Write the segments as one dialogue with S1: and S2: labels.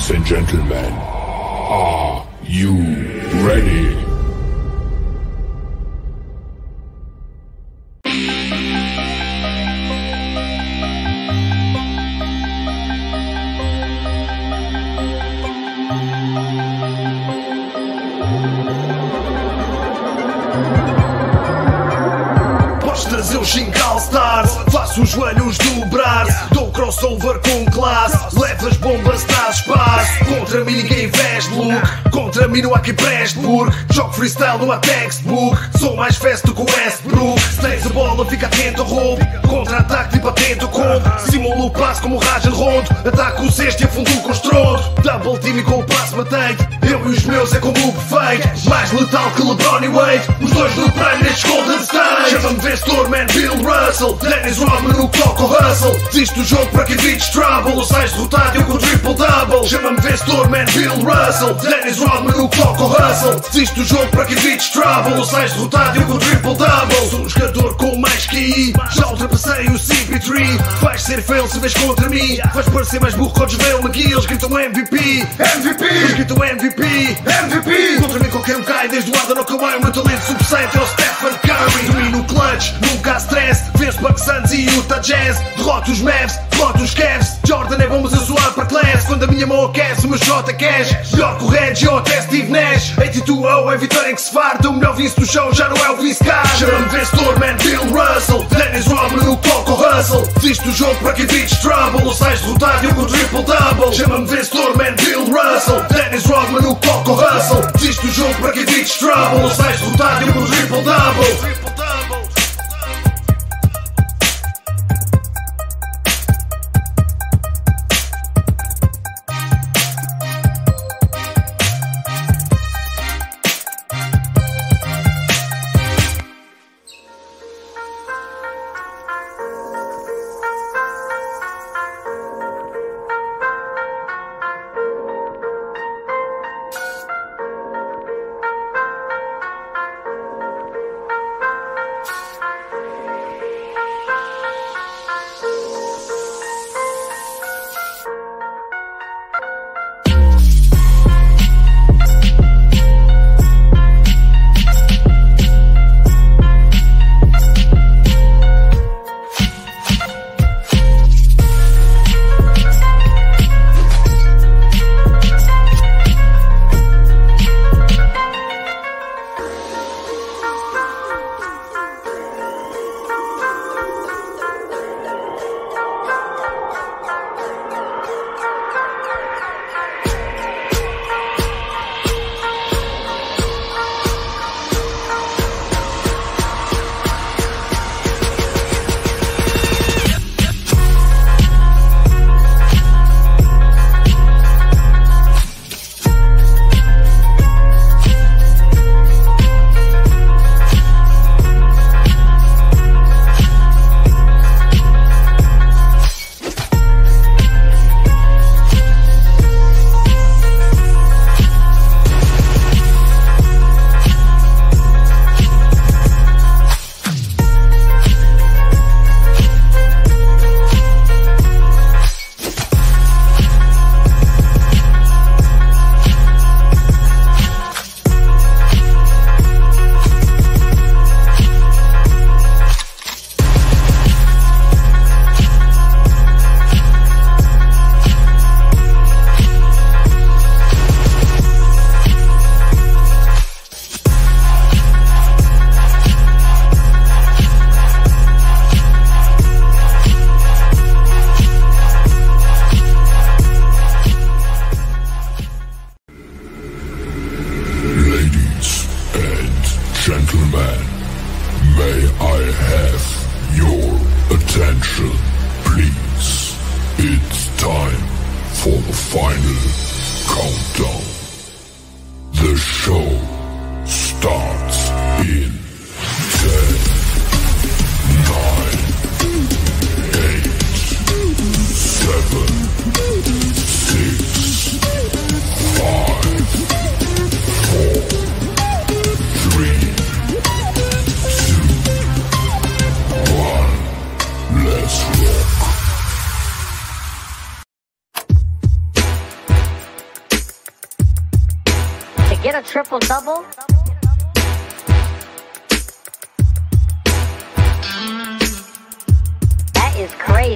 S1: Ladies and gentlemen, are you ready?
S2: Os 5 All-Stars Faço os joelhos dobrar Dou crossover com classe Contra mim ninguém veste look Contra mim não há quem preste porque Jogo freestyle não há textbook. Sou mais fast do que o Westbrook. Se tens a bola fica atento ao roubo. Contra-ataque tipo atento combo. Simulo o passo como o Rajan Rondo. Ataco o cesto e afundo com estrondo. Double team e com o passo matei Eu e os meus é como o perfeito. Mais letal que LeBron e Wade. Os dois no prime nestes Golden State Chama-me vencedor, man, Bill Russell. Dennis Rodman no que toca o hustle. Desiste do jogo para que evites trouble. Ou sais derrotado eu com triple-double. Chama-me vencedor, man, Bill Russell. Dennis Rodman no que toca o hustle Desiste do jogo para que evites trouble. Ou sais derrotado eu com triple-double Sou um jogador com mais QI Já ultrapassei o CP3 Vais ser fail se vês contra mim. Vais parecer mais burro que o Javale McGee Eles gritam MVP MVP Eles gritam MVP MVP Contra mim qualquer um cai Desde o Adam ao Kawhi O meu talento subsente é o Stephen Curry. Domino clutch, nunca há stress. Venço Bucks Suns e Utah Jazz. Derroto os Mavs, derroto os Cavs Jordan é bom mas eu sou upper class Quando a minha mão aquece o meu shot cash Melhor que o Reggie ou até Steve Nash. 82-0 é vitória que se farta O melhor vince do show já não é o Vince Carter Chama-me vencedor, man, Bill Russell. Dennis Rodman o hustle Desiste do jogo para que evites trouble. Ou sais derrotado eu com triple-double Chama-me vencedor, man, Bill Russell. Dennis Rodman o hustle Desiste do jogo para que evites trouble. Ou sais derrotado eu com triple-double
S1: Ladies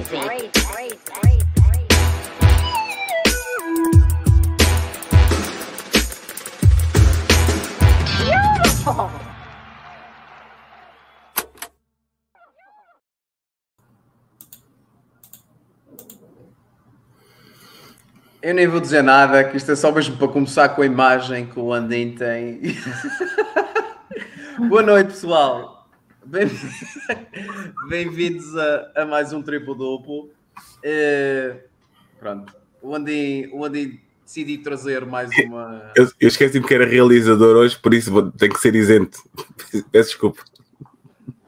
S3: crazy.
S4: Eu nem vou dizer nada, que isto é só mesmo para começar com a imagem que o Landim tem. Boa noite, pessoal. Bem- Bem-vindos a, a mais um triplo duplo. Eh, pronto, o Landim, o Landim decidi trazer mais uma.
S5: Eu, eu esqueci-me que era realizador hoje, por isso vou, tenho que ser isento. Peço desculpa.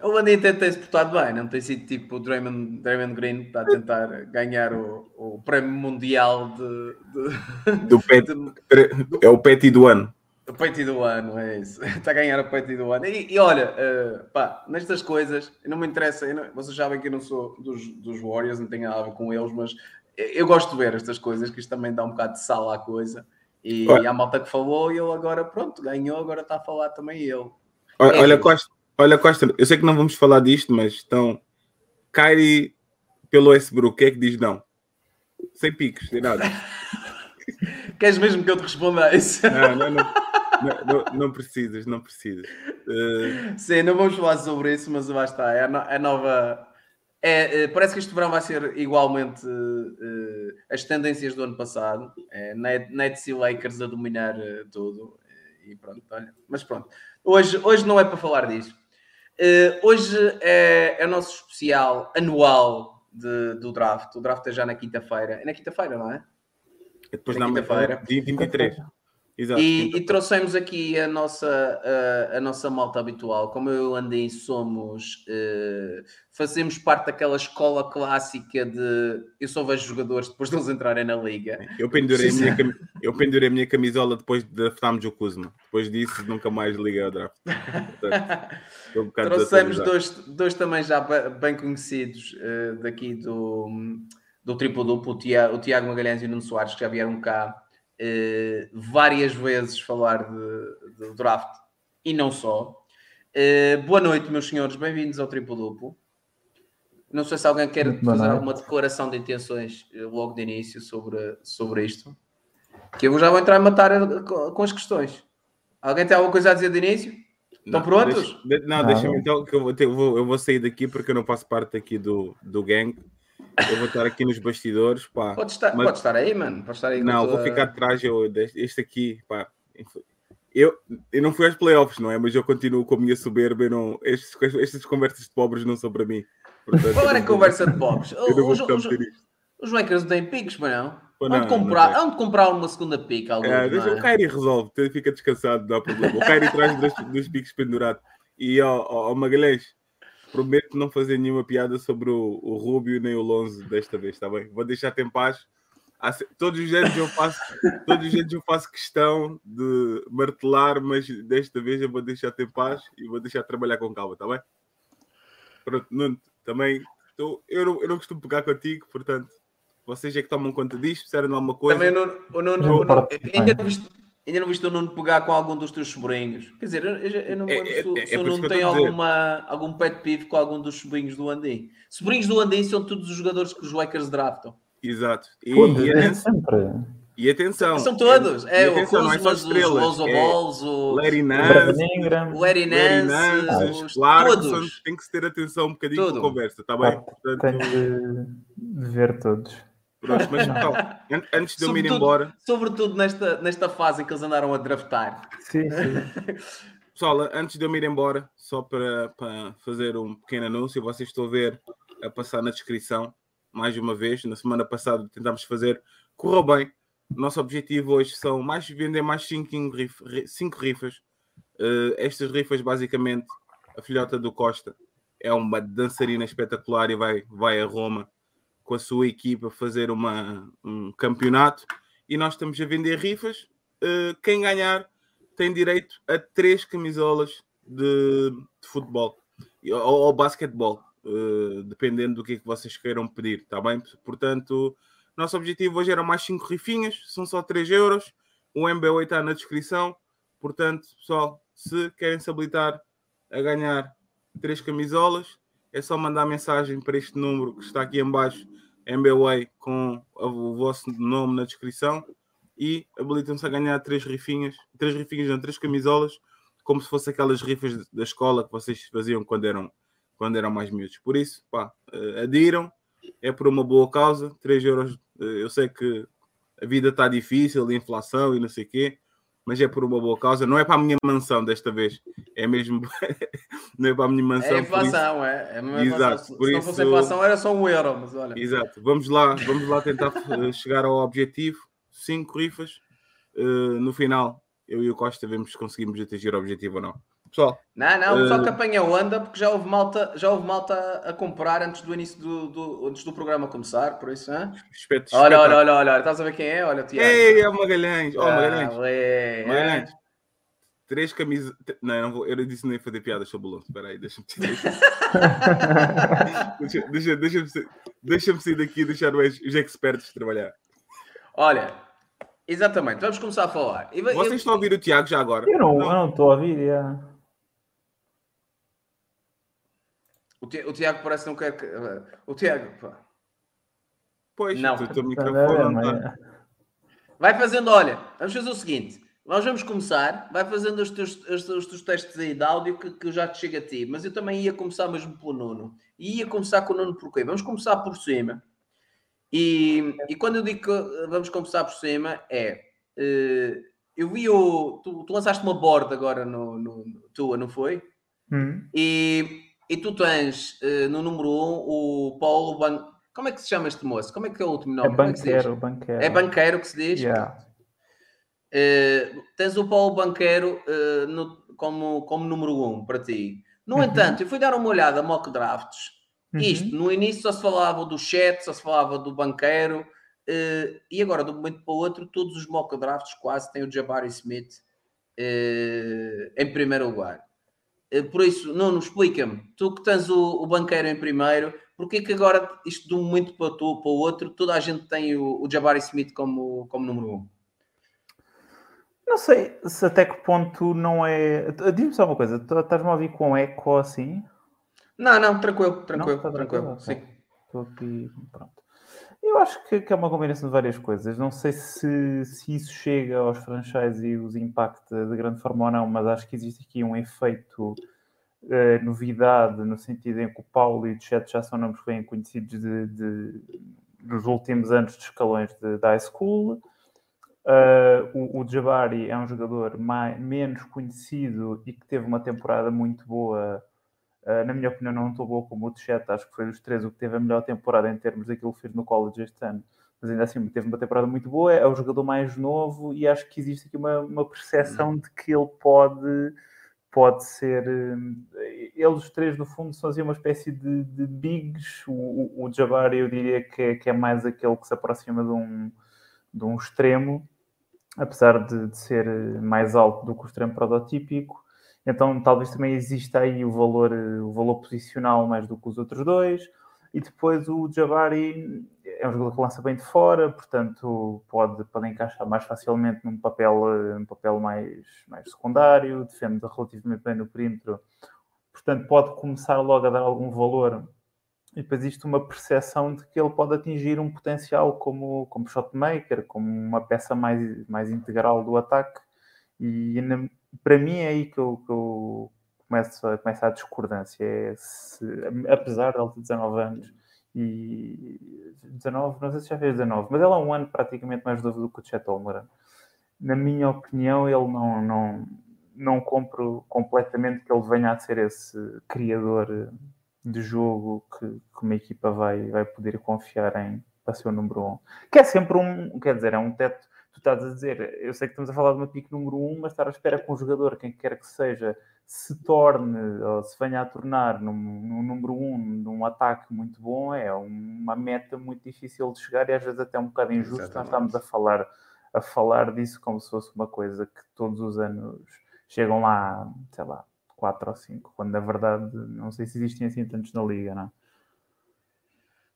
S4: O Landim tem, tem se portado bem, não tem sido tipo o Draymond, Draymond Green está a tentar ganhar o, o prémio mundial de, de,
S5: Do pet,
S4: de-
S5: é o pet do ano.
S4: O peito do ano, é isso. Está a ganhar o peito do ano. E, e olha, eh, pá, nestas coisas, não me interessa, não- vocês sabem que eu não sou dos, dos Warriors, não tenho nada a ver com eles, mas eu, gosto de ver estas coisas, que isto também dá um bocado de sal à coisa. E,
S5: Olha.
S4: há malta que falou e ele agora, pronto, ganhou, agora está a falar também ele.
S5: Olha,
S4: É
S5: olha. Costa, olha, Costa, eu sei que não vamos falar disto, mas estão. Kyrie pelo Westbrook, o que é que diz não? Sem picos, sem nada.
S4: Queres mesmo que eu te responda a isso?
S5: Não, não, não, não, não, não precisas, não precisas. Eh,
S4: Sim, não vamos falar sobre isso, mas está. É a, no- a nova. É, é, parece que este verão vai ser igualmente eh, as tendências do ano passado. É, Net- Nets e Lakers a dominar eh, tudo. E pronto, olha. Mas pronto. Hoje, hoje não é para falar disso. Eh, hoje é, é o nosso especial anual de- do draft. O draft é já na quinta-feira. É na quinta-feira, não é?
S5: depois
S4: Na
S5: na
S4: quinta-feira.
S5: dia 23. Exato.
S4: E, e trouxemos aqui a nossa, a, a nossa malta habitual. Como eu e Andim somos, eh, fazemos parte daquela escola clássica de eu só vejo jogadores depois de eles entrarem na liga.
S5: Eu pendurei, a minha, eu pendurei a minha camisola depois de draftarmos o Kuzma. Depois disso, nunca mais liguei ao draft. Portanto, um
S4: Trouxemos dois, dois também já bem conhecidos eh, daqui do, do triplo duplo, o Tiago Magalhães e o Nuno Soares, que já vieram cá eh, várias vezes falar de, de draft e não só. Eh, boa noite, meus senhores, bem-vindos ao triplo duplo. Não sei se alguém quer
S6: Muito
S4: fazer alguma declaração de intenções eh, logo de início sobre, sobre isto. Que eu já vou entrar a matar com, com as questões. Alguém tem alguma coisa a dizer de início? Estão
S5: Não,
S4: prontos?
S5: deixa- de- não,
S6: Não.
S5: deixa-me então que eu vou, ter- eu vou, eu vou sair daqui porque eu não faço parte aqui do, do gang. Eu vou estar aqui nos bastidores. Pá.
S4: Pode estar,
S5: Mas-
S4: pode estar aí, mano. Pode estar aí
S5: Não, vou ficar atrás. Eu, este aqui, pá. Eu, eu não fui aos playoffs, não é? Mas eu continuo com a minha soberba. eu Não, estes, estas conversas de pobres não são para mim. Portanto,
S4: Qual
S5: eu
S4: era a
S5: não vou-
S4: conversa de
S5: vou
S4: Os, os, os Lakers não têm picos, mas não.
S5: Pô,
S4: Onde
S5: não,
S4: comprar,
S5: não
S4: onde comprar uma segunda? Alguns,
S5: É, deixa,
S4: é?
S5: O Kyrie resolve, fica descansado, não há problema. O Kyrie traz dos, dos picos pendurados. E ao, ao Magalhães, prometo não fazer nenhuma piada sobre o, o Rubio nem o Lonzo desta vez, está bem? Vou deixar-te em paz. Todos os anos eu faço, todos os anos eu faço questão de martelar, mas desta vez eu vou deixar-te em paz e vou deixar de trabalhar com calma, está bem? Pronto, Nuno, também tô- eu, não, eu não costumo pegar contigo, portanto, vocês é que tomam conta disto, de alguma coisa.
S4: Também o Nuno, o Nuno-
S6: Não
S4: o Nuno-
S6: importa.
S4: Ainda, não viste o Nuno pegar com algum dos teus sobrinhos? Quer dizer, eu, eu- eu não me
S5: É-
S4: lembro
S5: é-
S4: se, o-
S5: é
S4: se o Nuno tem alguma, algum pet peeve com algum dos sobrinhos do Andim. Sobrinhos do Andim são todos os jogadores que os Lakers draftam.
S5: Exato. E,
S6: Foda-se,
S5: e
S6: é sempre.
S5: e atenção.
S4: São todos.
S5: E
S4: É, o
S5: atenção, é
S4: Kuzma,
S5: só
S4: os. Lonzo
S5: é
S4: Balls, o,
S5: Larry Nance,
S4: o Larry
S5: Larry
S4: Nance, os-
S5: Clarkson.
S4: todos.
S5: Tem que se ter atenção um bocadinho
S4: Tudo.
S5: com a conversa, está bem? Portanto,
S6: Tenho de ver todos.
S5: Pronto, mas então, an- antes de eu me ir embora,
S4: Sobretudo nesta, nesta fase em que eles andaram a draftar.
S6: Sim, sim.
S5: pessoal, antes de eu me ir embora, só para, para fazer um pequeno anúncio, vocês estão a ver a passar na descrição, mais uma vez. Na semana passada tentámos fazer, correu bem. Nosso objetivo hoje são mais vender mais 5 cinco rifas. Eh, estas rifas, basicamente, a filhota do Costa é uma dançarina espetacular e vai, vai a Roma com a sua equipa fazer uma, um campeonato. E nós estamos a vender rifas. Eh, quem ganhar tem direito a três camisolas de, de futebol ou, ou basquetebol, eh, dependendo do que é que vocês queiram pedir, está bem? Portanto, nosso objetivo hoje era mais 5 rifinhas, são só 3 euros. O MB8 está na descrição. Portanto, pessoal, se querem se habilitar a ganhar três camisolas, é só mandar mensagem para este número que está aqui em baixo, MBWay, com o vosso nome na descrição e habilitam-se a ganhar três rifinhas, três rifinhas, não, três camisolas, como se fossem aquelas rifas da escola que vocês faziam quando eram, quando eram mais miúdos. Por isso, pá, eh, adiram, é por uma boa causa, 3 euros, eh, eu sei que a vida está difícil, a inflação e não sei o quê, mas é por uma boa causa. Não é para a minha mansão desta vez, é mesmo. não é para a minha mansão.
S4: É inflação, é. é
S5: Exato, por
S4: Se não
S5: isso-
S4: fosse inflação, era só um euro, mas olha.
S5: Exato. Vamos lá, vamos lá tentar eh, chegar ao objetivo. Cinco rifas. Eh, no final, eu e o Costa vemos se conseguimos atingir o objetivo ou não. Pessoal,
S4: Não, não, o pessoal
S5: Eh,
S4: que apanha onda, porque já houve malta, já houve malta a comprar antes do início do, do- antes do programa começar, por isso,
S5: espeto,
S4: Olha, olha, olha, olha, estás a ver quem é? Olha, Tiago.
S5: Ei, é o Magalhães. Oh,
S4: Ah,
S5: Magalhães.
S4: ué,
S5: Magalhães. Três camisas. Não, não vou. Eu disse não ia fazer piadas sobre o Lonso. Espera aí, deixa-me deixa, deixa, deixa-me sair- deixa-me sair daqui e deixar os, os experts trabalhar.
S4: Olha, exatamente, vamos começar a falar. E vai-
S5: Vocês
S4: eu-
S5: estão a ouvir o Tiago já agora?
S6: Eu não eu não estou a ouvir. yeah.
S4: o, Ti- o Tiago parece que não quer que. O Tiago, pá.
S5: Pois,
S4: Não.
S5: o teu
S6: Tá,
S5: microfone não
S6: mas-
S5: está.
S4: Vai fazendo, olha, vamos fazer o seguinte. Nós vamos começar, vai fazendo os teus, os, os teus testes aí de áudio que, que eu já te chego a ti, mas eu também ia começar mesmo pelo Nuno. E ia começar com o Nuno porquê? Vamos começar por cima. E, e quando eu digo que eh, vamos começar por cima, é. eh, eu vi o. Tu, tu lançaste uma board agora no, no, tua, não foi?
S6: Hum,
S4: E, e tu tens eh, no número 1 um, o Paulo Ban... Como é que se chama este moço? Como é que é o último nome?
S6: É
S4: é
S6: banqueiro, banqueiro.
S4: É banqueiro que se diz?
S6: Yeah.
S4: Eh, tens o Paulo Banqueiro eh, no- como, como número 1 um para ti. No
S6: Uhum.
S4: entanto, eu fui dar uma olhada a mock drafts.
S6: Uhum.
S4: Isto, no início só se falava do chat, só se falava do banqueiro, eh, e agora, de um momento para o outro, todos os mock drafts quase têm o Jabari Smith em primeiro lugar. Por isso, Nuno, explica-me, tu que tens o, o banqueiro em primeiro, porque que agora, isto de um momento para, tu, para o outro, toda a gente tem o, o Jabari Smith como, como número 1? Um?
S6: Não sei se até que ponto não é. Diz-me só uma coisa, estás-me a ouvir com eco assim?
S4: Não, não, tranquilo, tranquilo,
S6: Não, tá
S4: tranquilo.
S6: tranquilo,
S4: Sim.
S6: ok. Estou aqui, pronto. Eu acho que, que é uma combinação de várias coisas. Não sei se, se isso chega aos franchises e os impacta de grande forma ou não, mas acho que existe aqui um efeito eh, novidade, no sentido em que o Paulo e o Chet já são nomes bem conhecidos de, de- dos últimos anos de escalões de, da high school. Uh, o, o Jabari é um jogador mais, menos conhecido e que teve uma temporada muito boa. Uh, na minha opinião, não tão boa como o Chet. Acho que foi dos três o que teve a melhor temporada em termos daquilo que fez no college este ano. Mas ainda assim, teve uma temporada muito boa. É o jogador mais novo e acho que existe aqui uma, uma percepção de que ele pode, pode ser. hum, Eles os três, no fundo, são assim, uma espécie de, de bigs. O, o, o Jabari, eu diria que é, que é mais aquele que se aproxima de um, de um extremo apesar de, de ser eh, mais alto do que o extremo prototípico. Então, talvez também exista aí o valor, eh, o valor posicional mais do que os outros dois. E depois o Jabari é um jogador que lança bem de fora, portanto pode, pode encaixar mais facilmente num papel, eh, num papel mais, mais secundário, defende relativamente bem no perímetro, portanto pode começar logo a dar algum valor e depois existe uma percepção de que ele pode atingir um potencial como, como shotmaker, como uma peça mais, mais integral do ataque. E para mim é aí que eu, que eu começo, a, começo a discordância. É se, apesar ele ter 19 anos e 19, não sei se já fez 19, mas ele é um ano praticamente mais novo do que o Chet Holmgren. Na minha opinião, ele não, não, não compro completamente que ele venha a ser esse criador de jogo que, que uma equipa vai, vai poder confiar em para ser o número um. Que é sempre um, quer dizer, é um teto. Tu estás a dizer, eu sei que estamos a falar de uma pique número um, mas estar à espera que um jogador, quem quer que seja, se torne ou se venha a tornar num, num número um, num ataque muito bom, é uma meta muito difícil de chegar e às vezes até um bocado injusto. Nós
S4: Exatamente.
S6: estamos a falar, a falar disso como se fosse uma coisa que todos os anos chegam lá, sei lá, 4 ou 5, quando na verdade não sei se existem assim tantos na liga, não é?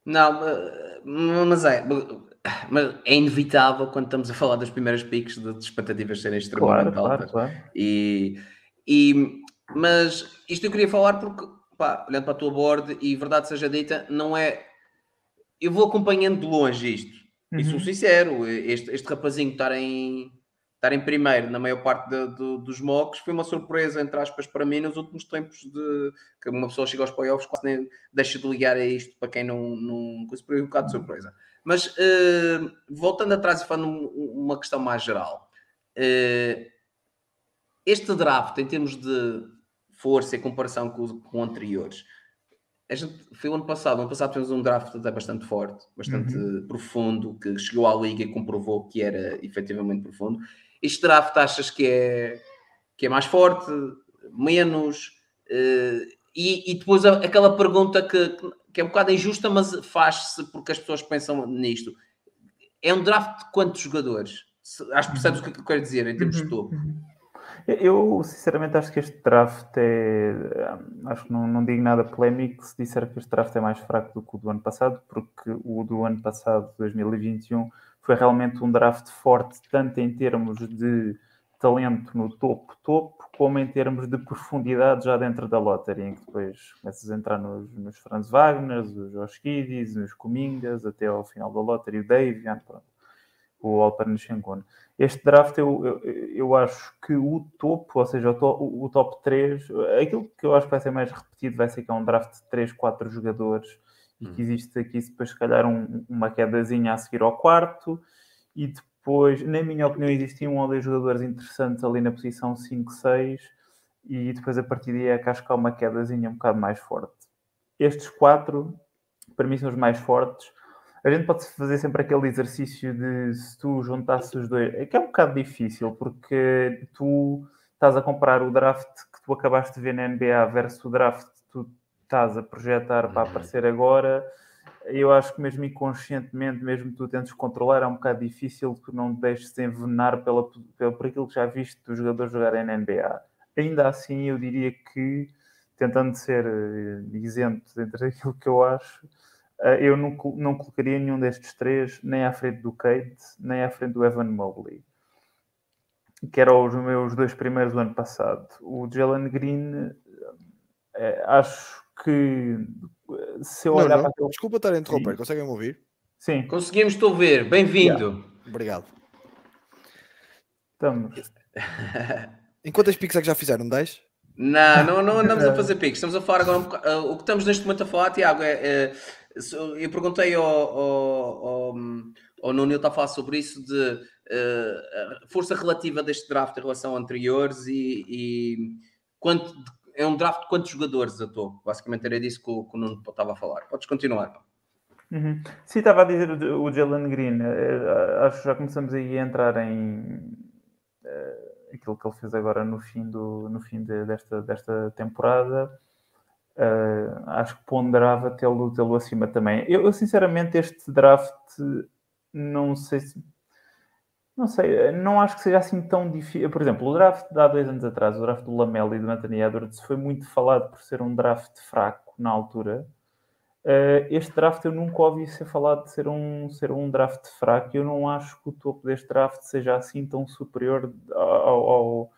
S4: Não, mas é. Mas é inevitável quando estamos a falar das primeiras piques de, expectativas serem extremamente
S6: Claro,
S4: altas.
S6: claro, claro.
S4: E, e- mas isto eu queria falar porque, pá, olhando para a tua board, e verdade seja dita, não é. Eu vou acompanhando de longe isto. E sou
S6: Uhum.
S4: sincero, este, este rapazinho estar em, estar em primeiro na maior parte de- do- dos mocks foi uma surpresa, entre aspas, para mim nos últimos tempos de que uma pessoa chega aos playoffs quase nem deixa de ligar a isto para quem não. não foi um bocado de surpresa. Mas eh, voltando atrás e falando um- uma questão mais geral, eh, este draft, em termos de força e comparação com, com anteriores, a gente, foi o ano passado. O ano passado tivemos um draft até bastante forte, bastante profundo, que chegou à liga e comprovou que era efetivamente profundo. Este draft achas que é, que é mais forte, menos? Eh, e, e depois aquela pergunta que, que é um bocado injusta, mas faz-se porque as pessoas pensam nisto. É um draft de quantos jogadores? Acho que percebes o que eu quero dizer em termos de topo.
S6: Eu, sinceramente, acho que este draft é. Acho que não, não digo nada polémico se disser que este draft é mais fraco do que o do ano passado, porque o do ano passado, 2021, foi realmente um draft forte, tanto em termos de talento no topo-topo, como em termos de profundidade já dentro da lottery, em que depois começas a entrar nos, nos Franz Wagner, os Josh Giddys, nos Comingas, até ao final da lottery, o Davian, pronto, o Alper Shengun. Este draft, eu, eu, eu acho que o topo, ou seja, o, to, o top 3, aquilo que eu acho que vai ser mais repetido vai ser que é um draft de 3, 4 jogadores e que existe aqui depois, se calhar, um- uma quedazinha a seguir ao quarto e depois, na minha opinião, existiam um ou dois jogadores interessantes ali na posição 5, 6 e depois a partir daí é que acho que há uma quedazinha um bocado mais forte. Estes quatro, para mim, são os mais fortes. A gente pode fazer sempre aquele exercício de se tu juntasses os dois, é que é um bocado difícil, porque tu estás a comparar o draft que tu acabaste de ver na NBA versus o draft estás a projetar para aparecer agora. Eu acho que mesmo inconscientemente, mesmo tu tentes controlar, é um bocado difícil que não te deixes envenenar pela, pela, por aquilo que já viste dos jogadores jogarem na NBA. Ainda assim, eu diria que, tentando ser eh, isento dentro daquilo que eu acho, eh, eu não, não colocaria nenhum destes três nem à frente do Kate, nem à frente do Evan Mobley, que eram os meus dois primeiros do ano passado. O Jalen Green, eh, acho que eh, se eu
S7: Não,
S6: olhar
S7: não.
S6: para aquele.
S7: Desculpa estar a interromper,
S6: Sim.
S7: conseguem-me ouvir?
S6: Sim,
S4: Conseguimos te ouvir, bem-vindo.
S7: Obrigado.
S6: estamos.
S7: Em quantas piques é que já fizeram? 10?
S4: Não, não, não andamos a fazer piques. Estamos a falar agora. um boca- ah, o que estamos neste momento a falar, Tiago, é. é- eu perguntei ao, ao, ao, ao Nuno, ele está a falar sobre isso, de eh, a força relativa deste draft em relação a anteriores e, e quanto, é um draft de quantos jogadores a topo. Basicamente era disso que o, que o Nuno estava a falar. Podes continuar.
S6: Uhum. Sim, estava a dizer o, Jalen Green. eh, acho que já começamos aí a entrar em eh, aquilo que ele fez agora no fim, do, no fim de- desta, desta temporada. Eh, acho que ponderava tê-lo tê acima também. Eu, eu, sinceramente, este draft não sei se. Não sei, não acho que seja assim tão difícil. Por exemplo, o draft de há dois anos atrás, o draft do Lamelo e do Anthony Edwards, foi muito falado por ser um draft fraco na altura. Uh, este draft eu nunca ouvi ser falado de ser um, ser um draft fraco. Eu não acho que o topo deste draft seja assim tão superior ao, ao,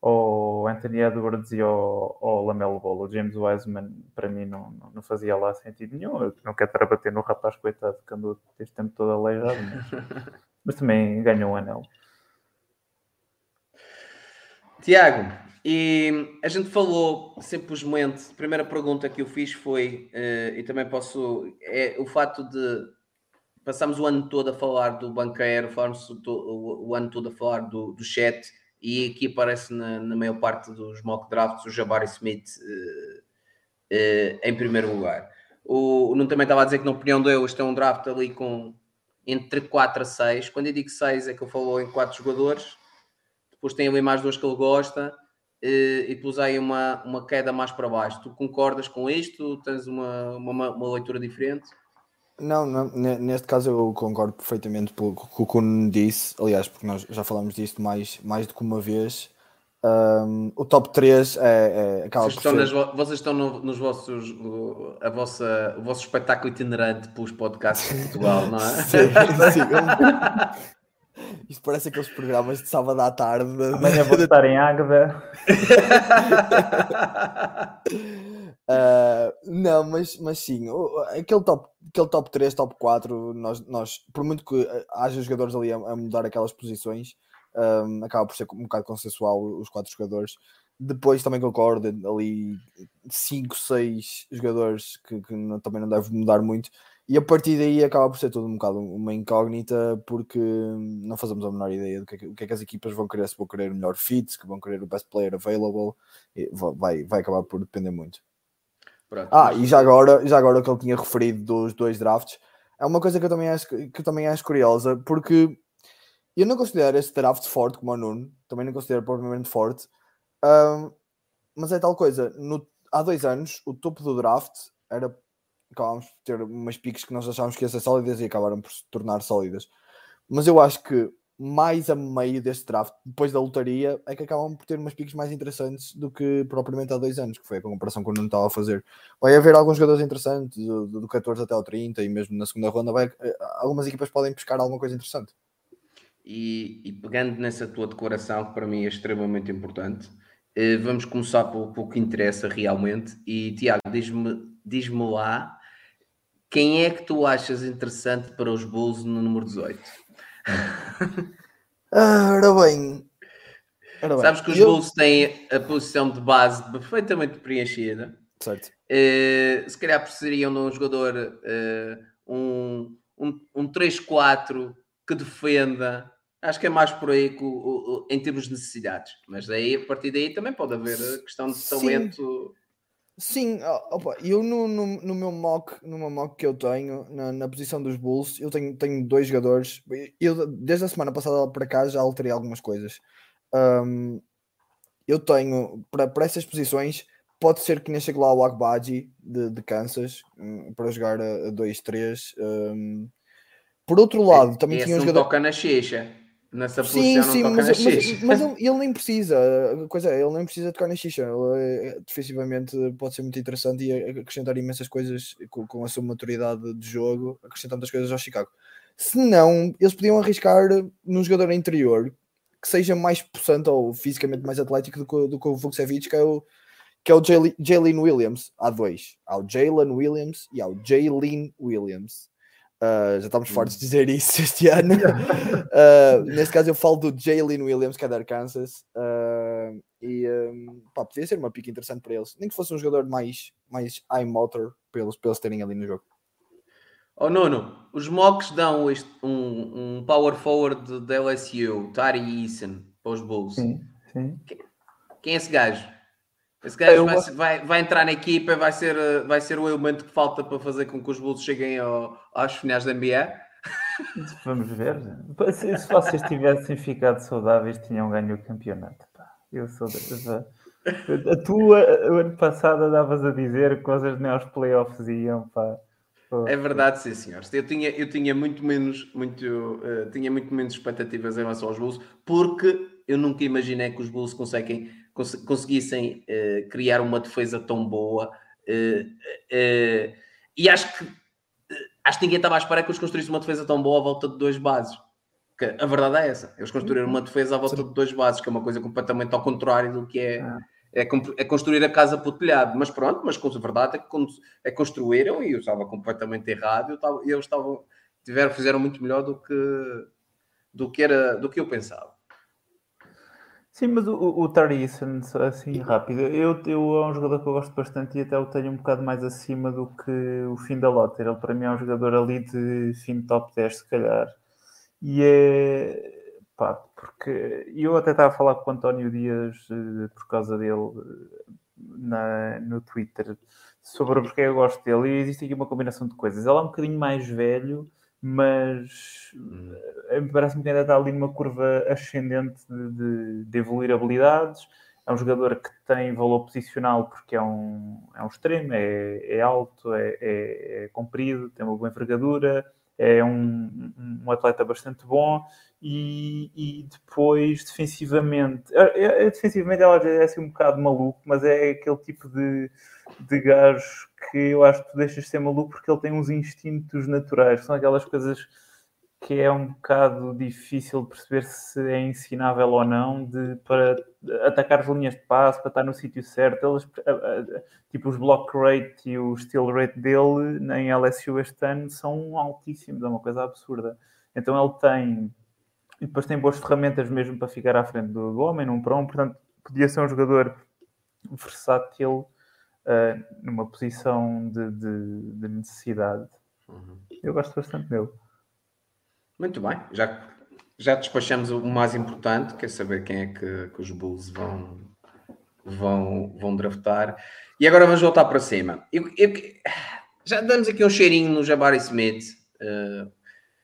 S6: ao Anthony Edwards e ao, ao Lamelo Ball. O James Wiseman, para mim, não, não, não fazia lá sentido nenhum. Eu não quero estar a bater no rapaz, coitado, que andou este tempo todo aleijado, mas, mas também ganhou um anel.
S4: Tiago, e a gente falou simplesmente, a primeira pergunta que eu fiz foi, uh, e também posso, é o fato de passamos o ano todo a falar do banqueiro, falamos o, o, o ano todo a falar do, do chat, e aqui aparece na, na maior parte dos mock drafts o Jabari Smith uh, uh, em primeiro lugar. O, o Nuno também estava a dizer que na opinião dele este é um draft ali com entre 4 a 6. Quando eu digo 6 é que eu falo em 4 jogadores. Depois tem ali mais duas que ele gosta e depois aí uma, uma queda mais para baixo. Tu concordas com isto? Tens uma, uma, uma leitura diferente?
S7: Não, não, neste caso eu concordo perfeitamente com o que o Kuno disse, aliás, porque nós já falamos disto mais, mais do que uma vez. Um, o top 3 é, é, acaba
S4: Vocês estão, nas vo- vocês estão no- nos vossos. o- A vossa, o vosso espetáculo itinerante para os podcasts de Portugal, não é?
S7: Sim, sim. Isto parece aqueles programas de sábado à tarde. de-
S6: Amanhã vou estar em Águeda.
S7: Ah, não, mas, mas sim, aquele top, aquele top 3, top 4, nós, nós por muito que ah, haja jogadores ali a, a mudar aquelas posições, ahm, acaba por ser um bocado consensual os quatro jogadores. Depois também concordo, ali 5, 6 jogadores que, que não- também não deve mudar muito. E a partir daí acaba por ser tudo um bocado uma incógnita, porque não fazemos a menor ideia do que, é que- o que é que as equipas vão querer, se vão querer o melhor fit, se vão querer o best player available, vai, vai acabar por depender muito.
S4: Pronto,
S7: Ah,
S4: mas-
S7: e já agora, já agora que ele tinha referido dos dois drafts, é uma coisa que eu também acho, que eu também acho curiosa, porque eu não considero este draft forte como o Nuno, também não considero propriamente forte, ahm, mas é tal coisa, no- há dois anos o topo do draft era, acabámos por ter umas piques que nós achávamos que iam ser sólidas e acabaram por se tornar sólidas, mas eu acho que mais a meio deste draft, depois da lotaria, é que acabam por ter umas piques mais interessantes do que propriamente há dois anos, que foi a comparação que o Nuno estava a fazer. Vai haver alguns jogadores interessantes, do, do 14 até ao 30, e mesmo na segunda ronda, vai, eh, algumas equipas podem pescar alguma coisa interessante.
S4: E, e pegando nessa tua declaração, que para mim é extremamente importante, eh, vamos começar pelo, pelo que interessa realmente. E Tiago, diz-me diz lá quem é que tu achas interessante para os Bulls no número 18?
S7: Ah, Ora bem. Ora bem,
S4: Sabes que os
S7: eu-
S4: Bulls têm a posição de base perfeitamente preenchida.
S7: Certo.
S4: Eh, se calhar precisariam de um jogador, eh, um, um, um 3-4 que defenda. Acho que é mais por aí que o- o- o- em termos de necessidades. Mas daí, a partir daí também pode haver questão de talento.
S7: Sim, opa, eu no, no, no meu mock, numa mock que eu tenho, na, na posição dos Bulls, eu tenho, tenho dois jogadores. Eu, desde a semana passada para cá já alterei algumas coisas. Ahm, eu tenho, para, para essas posições, pode ser que nem chegue lá o Agbaji de, de Kansas hum, para jogar a 2-3. por outro lado, também
S4: Esse
S7: tinha um jogador.
S4: toca na. Nessa
S7: Sim,
S4: posição
S7: sim,
S4: não toca
S7: mas,
S4: na
S7: mas,
S4: checha.
S7: mas ele, ele nem precisa. A coisa é, ele nem precisa tocar na xixa. Ele, é, defensivamente pode ser muito interessante e acrescentar imensas coisas com, com a sua maturidade de jogo, acrescentar muitas coisas ao Chicago. Se não, eles podiam arriscar num jogador interior que seja mais possante ou fisicamente mais atlético do que, o- do que o Vukcevic, que é o, que é o Jalen- Jalen Williams. Há dois. Há o Jalen Williams e há o Jalen Williams. Uh, já estamos fartos de dizer isso este ano. Uh, neste caso, eu falo do Jalen Williams, que é da Arkansas. uh, e um, pá, podia ser uma pica interessante para eles. Nem que fosse um jogador mais, mais high motor para eles, para eles terem ali no jogo.
S4: Oh Nuno, os mocks dão este- um, um power forward da LSU, Tari Eason, para os Bulls.
S6: Sim, sim.
S4: Quem é esse gajo? Esse gajo
S6: Eu
S4: vai, vai, vai entrar na equipa, vai ser, eh, vai ser o elemento que falta para fazer com que os Bulls cheguem ao, às finais da NBA.
S6: Vamos ver. Se, se vocês tivessem ficado saudáveis, tinham ganho o campeonato. Eu sou da. A tua, o ano passado, davas a dizer que vocês nem aos playoffs iam. Pá.
S4: É verdade, sim, senhores. Eu tinha, eu tinha muito menos, muito, eh, tinha muito menos expectativas em relação aos Bulls, porque eu nunca imaginei que os Bulls conseguem, cons- conseguissem eh, criar uma defesa tão boa. eh, e acho que acho que ninguém estava à espera que eles construíssem uma defesa tão boa à volta de dois bases. Que a verdade é essa. Eles construíram uma defesa à volta de dois bases, que é uma coisa completamente ao contrário do que é,
S6: Ah.
S4: é, é construir a casa pelo telhado. Mas pronto, mas com a verdade é que é construíram e eu estava completamente errado. Eu estava, e eles estavam, tiveram, fizeram muito melhor do que, do que, era, do que eu pensava.
S6: Sim, mas o, o só assim rápido, eu, eu é um jogador que eu gosto bastante e até o tenho um bocado mais acima do que o fim da Lotter. Ele para mim é um jogador ali de fim de top 10, se calhar. E é pá, porque eu até estava a falar com o António Dias eh, por causa dele eh, na, no Twitter sobre porque eu gosto dele e existe aqui uma combinação de coisas. Ele é um bocadinho mais velho, mas eh, parece-me que ainda está ali numa curva ascendente de, de- de evoluir habilidades. É um jogador que tem valor posicional porque é um, é um extremo, é, é alto, é, é- é comprido, tem uma boa envergadura, é um, um atleta bastante bom e, e depois defensivamente, é, é, defensivamente ela é assim um bocado maluco, mas é aquele tipo de, de gajo que eu acho que tu deixas de ser maluco porque ele tem uns instintos naturais, são aquelas coisas que é um bocado difícil perceber se é ensinável ou não de, para atacar as linhas de passo, para estar no sítio certo. Eles, tipo, os block rate e o steal rate dele em LSU este ano são altíssimos, é uma coisa absurda. Então ele tem, e depois tem boas ferramentas mesmo para ficar à frente do, do homem, num para um, portanto, podia ser um jogador versátil uh, numa posição de, de, de necessidade. Uhum. Eu gosto bastante dele.
S4: Muito bem, já, já despachamos o mais importante, que é saber quem é que, que os Bulls vão, vão, vão draftar. E agora vamos voltar para cima. Eu, eu, já damos aqui um cheirinho no Jabari Smith, uh,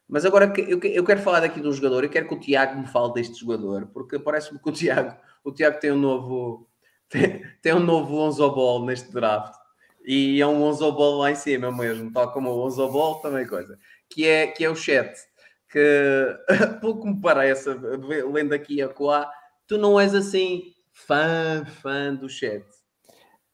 S4: mas agora eu, eu quero falar daqui de um jogador. Eu quero que o Tiago me fale deste jogador, porque parece-me que o Tiago, o Tiago tem um novo tem, tem um novo Onzo Ball neste draft. E é um Onzo Ball lá em cima mesmo, tal como o Onzo Ball, também coisa. Que é, que é o chat que, que me parece, lendo aqui a coar, tu não és assim fã, fã do chat.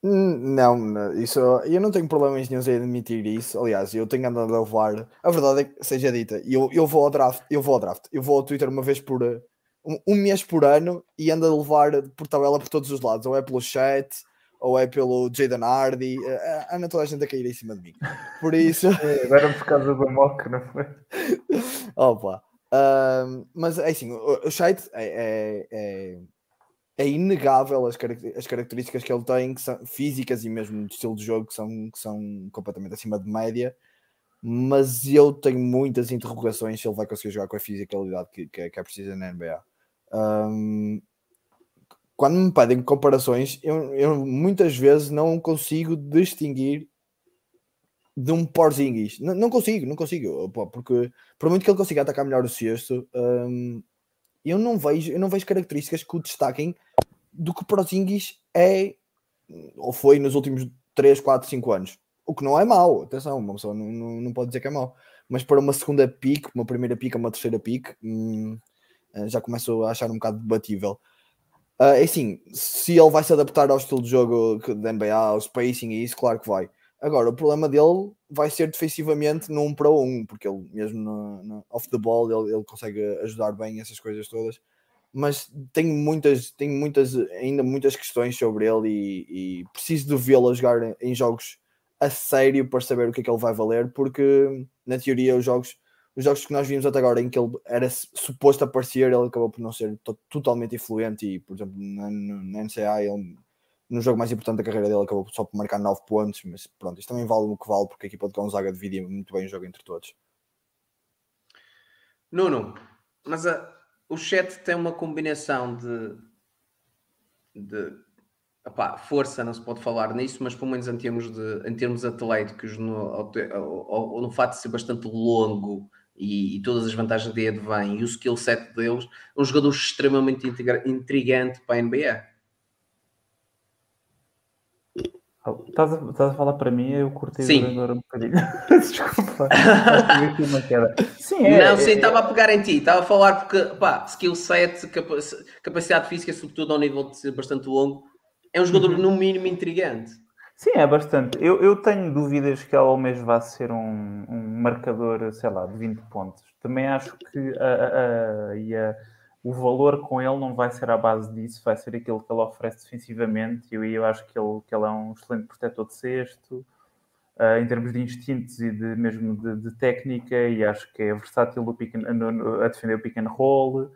S7: Hum, não, isso eu não tenho problemas nenhum em admitir isso. Aliás, eu tenho andado a levar. A verdade é que seja dita, eu, eu vou ao draft, eu vou ao draft, eu vou ao Twitter uma vez por um, um mês por ano e ando a levar por tabela por todos os lados, ou é pelo chat, ou é pelo Jaden Hardy, eh, eh, anda toda a gente a cair em cima de mim. Por isso.
S6: é, agora por causa do mock, não foi?
S7: Opa. Uh, mas é assim, o, o Shite é, é, é, é, inegável as, as características que ele tem, que são físicas e mesmo de estilo de jogo, que são, que são completamente acima de média. Mas eu tenho muitas interrogações se ele vai conseguir jogar com a fisicalidade que, que, é, que é precisa na NBA. Um, quando me pedem comparações, eu, eu, muitas vezes não consigo distinguir de um Porzingis. Não, não consigo, não consigo, porque por muito que ele consiga atacar melhor o cesto, um, eu não vejo, eu não vejo características que o destaquem do que o Porzingis é ou foi nos últimos 3, 4, 5 anos. O que não é mau, atenção, uma pessoa não, não, não pode dizer que é mau. Mas para uma segunda pick, uma primeira pick, uma terceira pick, hum, já começo a achar um bocado debatível. Uh, assim, se ele vai se adaptar ao estilo de jogo da NBA, ao spacing e isso, claro que vai. Agora, o problema dele vai ser defensivamente num para um, porque ele mesmo no, no off the ball ele, ele, consegue ajudar bem essas coisas todas. Mas tenho muitas, tenho muitas, ainda muitas questões sobre ele e, e preciso de vê-lo jogar em jogos a sério para saber o que é que ele vai valer, porque na teoria os jogos os jogos que nós vimos até agora em que ele era suposto aparecer, ele acabou por não ser totalmente influente e, por exemplo, na, na NCAA, ele, no jogo mais importante da carreira dele, acabou só por marcar 9 pontos, mas pronto, isto também vale o que vale, porque a equipa de Gonzaga dividia muito bem o jogo entre todos.
S4: Nuno, mas a, o chat tem uma combinação de, de opá, força, não se pode falar nisso, mas pelo menos em termos, de, em termos atléticos, no, no fato de ser bastante longo, e, e, todas as vantagens de advém e o skill set deles, um jogador extremamente intrigante para a NBA.
S6: Estás a, estás a falar para mim, eu cortei
S4: sim.
S6: o jogador um bocadinho. Desculpa. uma queda.
S4: Sim, é, Não, sim, é, estava é... a pegar em ti. Estava a falar porque, pá, skill set, capacidade física, sobretudo ao nível de ser bastante longo, é um jogador uhum. no mínimo intrigante.
S6: Sim, é bastante. Eu, eu tenho dúvidas que ela ao mês vá ser um, um marcador, sei lá, de 20 pontos. Também acho que a, a, a, o valor com ele não vai ser à base disso, vai ser aquilo que ele oferece defensivamente. Eu, eu acho que ele, que ele é um excelente protetor de cesto, uh, em termos de instintos e de, mesmo de, de técnica, e acho que é versátil and, a defender o pick and roll.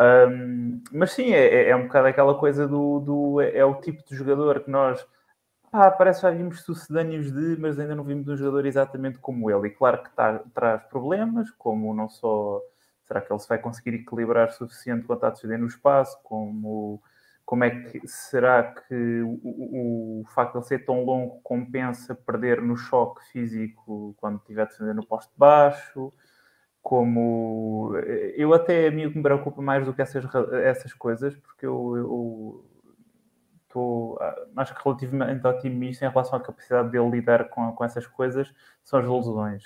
S6: Um, mas sim, é, é, é um bocado aquela coisa do, do é, é o tipo de jogador que nós ah, parece que já vimos sucedâneos de, mas ainda não vimos um jogador exatamente como ele. E claro que tá, traz problemas, como não só será que ele se vai conseguir equilibrar suficiente quanto a defender no espaço, como, como é que será que o, o, o, facto de ele ser tão longo compensa perder no choque físico quando estiver a defender no poste baixo, como eu até a mim me preocupa mais do que essas, essas coisas, porque eu, eu estou acho que relativamente otimista em relação à capacidade dele lidar com, com essas coisas, são as lesões.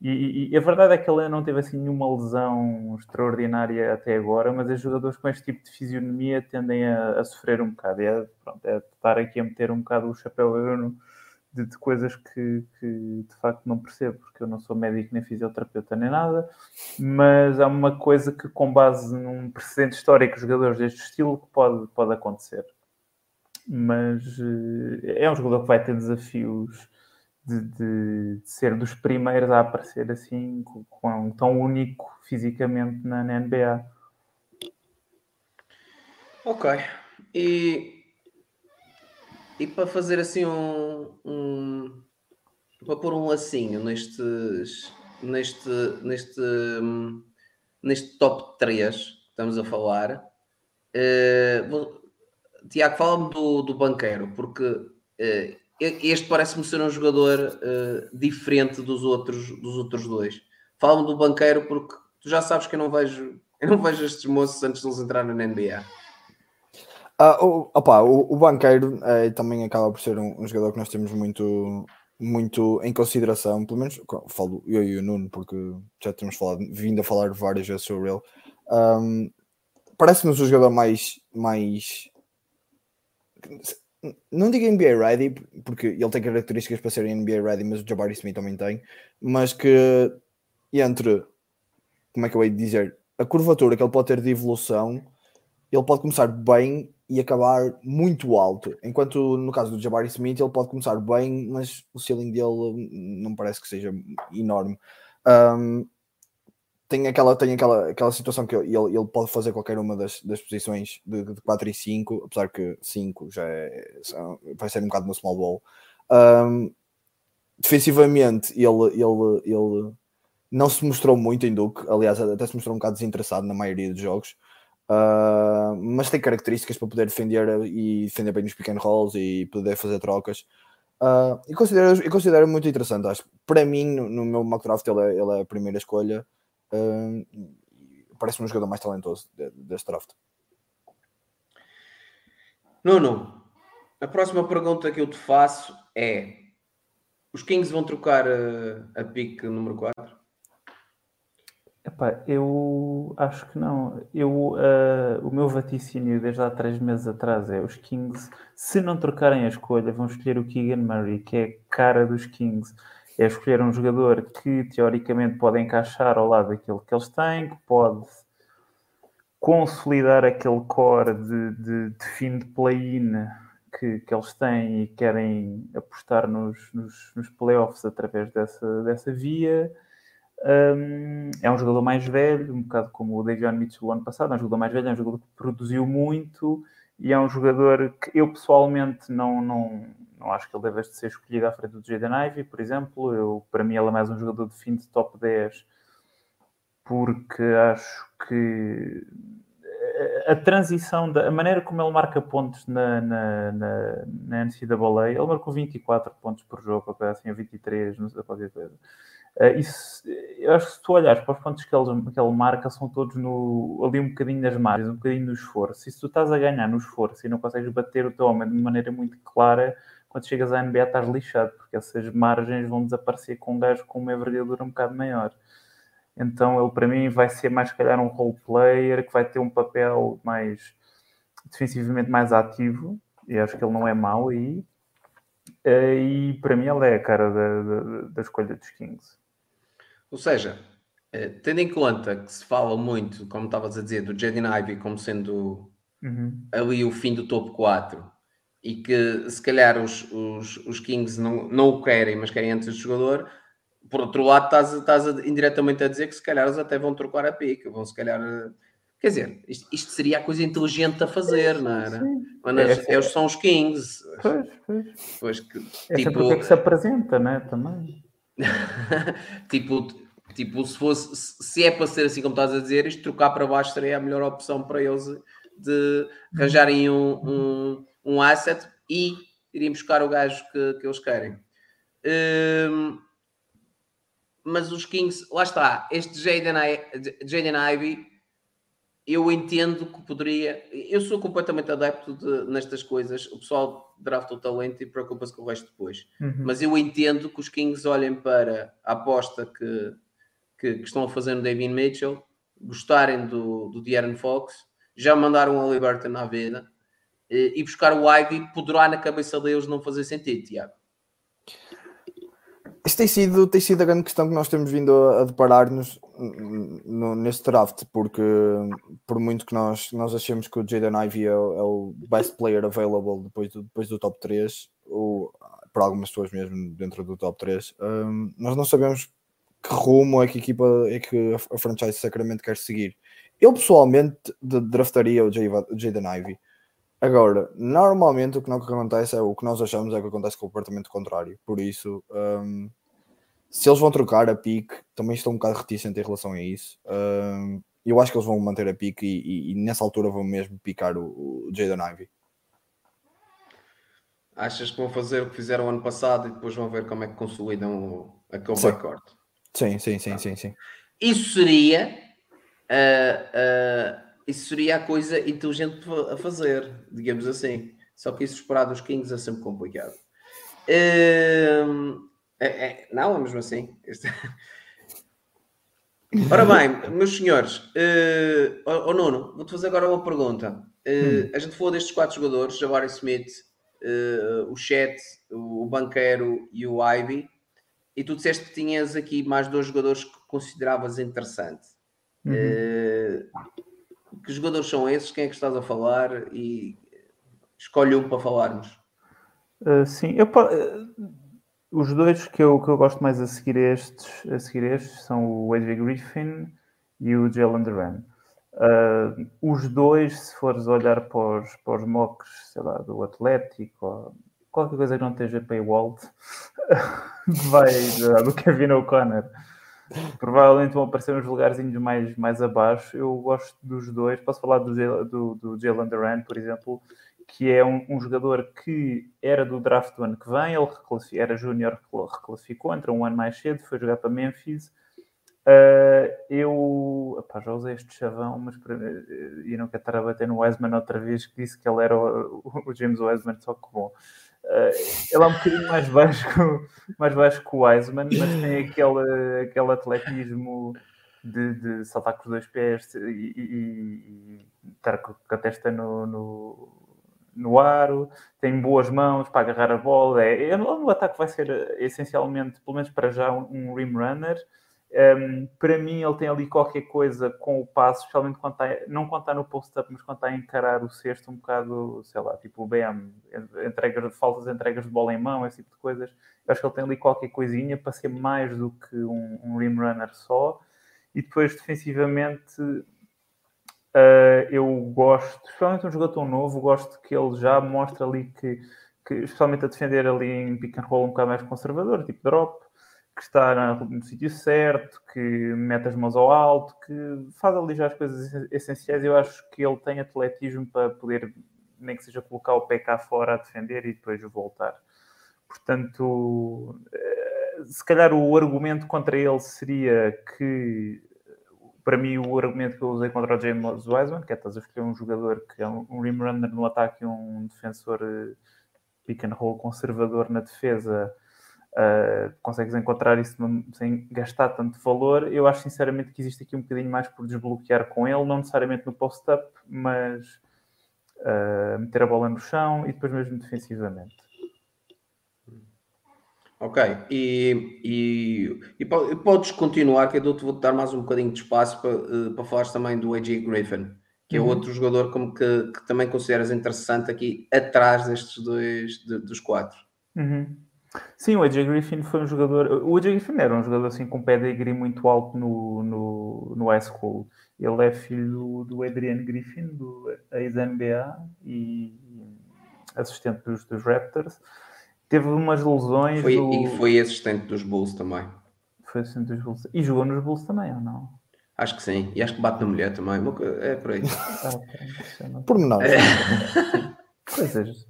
S6: E, e- a verdade é que ele não teve assim nenhuma lesão extraordinária até agora, mas os jogadores com este tipo de fisionomia tendem a, a sofrer um bocado. É, pronto, é estar aqui a meter um bocado o chapéu eu de, de coisas que, que de facto não percebo, porque eu não sou médico nem fisioterapeuta nem nada, mas há uma coisa que, com base num precedente histórico de jogadores deste estilo, que pode, pode acontecer. Mas eh, é um jogador que vai ter desafios de, de- de ser dos primeiros a aparecer assim, com, com- tão único fisicamente na, na NBA.
S4: Ok. E, e para fazer assim um, um- para pôr um lacinho nestes neste neste neste top 3 que estamos a falar eh, vou- Tiago, fala-me do, do banqueiro, porque eh, este parece-me ser um jogador eh, diferente dos outros, dos outros dois. Fala-me do banqueiro porque tu já sabes que eu não vejo, eu não vejo estes moços antes de eles entrarem na NBA.
S7: Ah, o, opá, o, o banqueiro eh, também acaba por ser um, um jogador que nós temos muito, muito em consideração, pelo menos falo eu e o Nuno, porque já temos falado, vindo a falar várias vezes sobre ele. Ahm, Parece-nos o jogador mais, mais não digo NBA ready, porque ele tem características para ser NBA ready, mas o Jabari Smith também tem, mas que entre como é que eu hei de dizer a curvatura que ele pode ter de evolução, ele pode começar bem e acabar muito alto. Enquanto no caso do Jabari Smith, ele pode começar bem, mas o ceiling dele não parece que seja enorme. Um, tem aquela, tem aquela, aquela situação que ele, ele pode fazer qualquer uma das, das posições de, de 4 e 5, apesar que 5 já é, vai ser um bocado no small ball. Um, defensivamente, ele, ele, ele não se mostrou muito em Duke, aliás, até se mostrou um bocado desinteressado na maioria dos jogos. Uh, mas tem características para poder defender e defender bem nos pick and rolls e poder fazer trocas. Uh, e considero, considero muito interessante. Acho para mim, no, no meu mock draft, ele é, ele é a primeira escolha. Uh, Parece-me um jogador mais talentoso de- deste draft.
S4: Nuno, a próxima pergunta que eu te faço é: os Kings vão trocar eh, a, pick número 4?
S6: Epá, eu acho que não. Eu, ah, o meu vaticínio desde há três meses atrás é os Kings, se não trocarem a escolha, vão escolher o Keegan Murray, que é a cara dos Kings. É escolher um jogador que teoricamente pode encaixar ao lado daquilo que eles têm, que pode consolidar aquele core de, de, de fim de play-in que, que eles têm e querem apostar nos, nos, nos playoffs através dessa, dessa via. Um, é um jogador mais velho, um bocado como o Davion Mitchell ano passado, é um jogador mais velho, é um jogador que produziu muito e é um jogador que eu pessoalmente não, não, não acho que ele deve ser escolhido à frente do Jaden Ivey, por exemplo. Eu, para mim, ele é mais um jogador de fim de top 10 porque acho que a transição, da, a maneira como ele marca pontos na, na, na, na NCAA, ele marcou 24 pontos por jogo, ou assim, ou 23, não sei qualquer coisa. Uh, isso, eu acho que se tu olhares para os pontos que ele, que ele marca, são todos no, ali um bocadinho nas margens, um bocadinho no esforço. E se tu estás a ganhar no esforço e não consegues bater o teu homem de maneira muito clara, quando chegas à NBA estás lixado, porque essas margens vão desaparecer com um gajo com uma envergadura um bocado maior. Então ele para mim vai ser mais se calhar um role player que vai ter um papel mais defensivamente mais ativo e acho que ele não é mau aí uh, e para mim ele é a cara da, da, da escolha dos Kings.
S4: Ou seja, eh, tendo em conta que se fala muito, como estavas a dizer, do Jaden Ivey como sendo
S6: Uhum.
S4: ali o fim do topo 4 e que se calhar os, os, os Kings não, não o querem, mas querem antes este jogador, por outro lado, estás, estás a- indiretamente a dizer que se calhar eles até vão trocar a pique, vão se calhar. eh, Quer dizer, isto, isto seria a coisa inteligente a fazer, não era? Mas
S6: É,
S4: eles são os Kings.
S6: Pois, pois.
S4: Pois que,
S6: É
S4: tipo,
S6: sempre o que é que se apresenta, né? Também.
S4: tipo, tipo, se fosse se- se é para ser assim como estás a dizer, isto trocar para baixo seria a melhor opção para eles de arranjarem um, um, um asset e irem buscar o gajo que, que eles querem. Hum, mas os Kings, lá está, este Jaden Ivey eu entendo que poderia. Eu sou completamente adepto de, nestas coisas. O pessoal drafta o talento e preocupa-se com o resto depois.
S6: Uhum.
S4: Mas eu entendo que os Kings olhem para a aposta que, que, que estão a fazer no David Mitchell, gostarem do, do De'Aaron Fox, já mandaram a Liberton à vida e, e buscar o Ivy poderá na cabeça deles não fazer sentido, Tiago.
S7: Isso tem sido, tem sido a grande questão que nós temos vindo a, deparar-nos neste draft, porque por muito que nós, nós achemos que o Jaden Ivey é, é o best player available depois do, depois do top 3, ou para algumas pessoas mesmo dentro do top 3, hum, nós não sabemos que rumo é que a equipa é que a, franchise Sacramento quer seguir. Eu pessoalmente draftaria o Jaden Ivey. Agora, normalmente o que não acontece é o que nós achamos é o que acontece com o comportamento contrário. Por isso, hum, se eles vão trocar a pique, também estou um bocado reticente em relação a isso. Hum, eu acho que eles vão manter a pique e, e- e nessa altura vão mesmo picar o, o Jaden Ivey.
S4: Achas que vão fazer o que fizeram ano passado e depois vão ver como é que consolidam aquele
S7: Sim.
S4: backcourt?
S7: Sim, sim, sim, sim, sim.
S4: Isso seria ah, ah, isso seria a coisa inteligente a fazer, digamos assim. Só que isso esperar dos Kings é sempre complicado. Hum, é- é- não, é mesmo assim. Ora bem, meus senhores, eh, ó ó Nuno, vou-te fazer agora uma pergunta. Eh, A gente falou destes quatro jogadores, Jabari Smith, eh, o Chet, o Banqueiro e o Ivy, e tu disseste que tinhas aqui mais dois jogadores que consideravas interessante.
S6: Uhum.
S4: Eh, que jogadores são esses? Quem é que estás a falar? E escolhe um para falarmos.
S6: Uh, sim, eu uh, os dois que eu, que eu gosto mais a seguir estes, a seguir estes são o AJ Griffin e o Jalen Duran. Uh, os dois, se fores olhar para os, para os mocks, sei lá, do Atlético, ou qualquer coisa que não esteja paywall, vai do Kevin O'Connor. Provavelmente vão aparecer uns lugarzinhos mais, mais abaixo. Eu gosto dos dois. Posso falar do, do, do Jalen Duran, por exemplo, que é um, um jogador que era do draft do ano que vem, ele era júnior, recla- reclassificou, entrou um ano mais cedo, foi jogar para Memphis. Ah, eu epá, já usei este chavão, mas para- eh, e não quero estar a bater no Wiseman outra vez, que disse que ele era o, o James Wiseman, só que bom. Ah, ele é um bocadinho mais baixo, mais baixo que o Wiseman, mas tem aquele, aquele atletismo de, de saltar com os dois pés e, e- e- estar com a testa no, no, no aro, tem boas mãos para agarrar a bola. É, é, o ataque vai ser eh, essencialmente, pelo menos para já, um rim runner. Um, para mim, ele tem ali qualquer coisa com o passo, especialmente quando está, não quando está no post-up, mas quando está a encarar o cesto, um bocado, sei lá, tipo o BM, entregas, faltas entregas de bola em mão, esse tipo de coisas. Eu acho que ele tem ali qualquer coisinha para ser mais do que um, um rim runner só. E depois, defensivamente, Uh, eu gosto, especialmente um jogador tão novo, gosto que ele já mostra ali que, que, especialmente a defender ali em pick and roll um bocado mais conservador, tipo drop, que está no sítio certo, que mete as mãos ao alto, que faz ali já as coisas essenciais. Eu acho que ele tem atletismo para poder, nem que seja colocar o pé cá fora a defender e depois voltar. Portanto, eh, se calhar o argumento contra ele seria que para mim, o argumento que eu usei contra o James Wiseman, que é estás a escolher um jogador que é um, um rim runner no ataque e um defensor eh, pick and roll conservador na defesa, uh, consegues encontrar isso sem gastar tanto valor. Eu acho sinceramente que existe aqui um bocadinho mais por desbloquear com ele, não necessariamente no post-up, mas uh, meter a bola no chão e depois mesmo defensivamente.
S4: Ok, e, e, e po- podes continuar, que eu vou-te dar mais um bocadinho de espaço para, eh, para falares também do AJ Griffin, que é
S6: Uhum.
S4: outro jogador como que, que também consideras interessante aqui atrás destes dois, de- dos quatro.
S6: Uhum. Sim, o AJ Griffin foi um jogador. O AJ Griffin era um jogador assim com pedigree muito alto no, no, no high school. Ele é filho do, do Adrian Griffin, do ex-NBA e assistente dos, dos Raptors. Teve umas lesões.
S4: Foi,
S6: no-
S4: E foi assistente dos Bulls também.
S6: foi assistente dos Bulls. E jogou nos Bulls também, ou não?
S4: Acho que sim. E acho que bate na mulher também. É por aí.
S6: Ah, eu não-
S7: Pormenores.
S6: Coisas.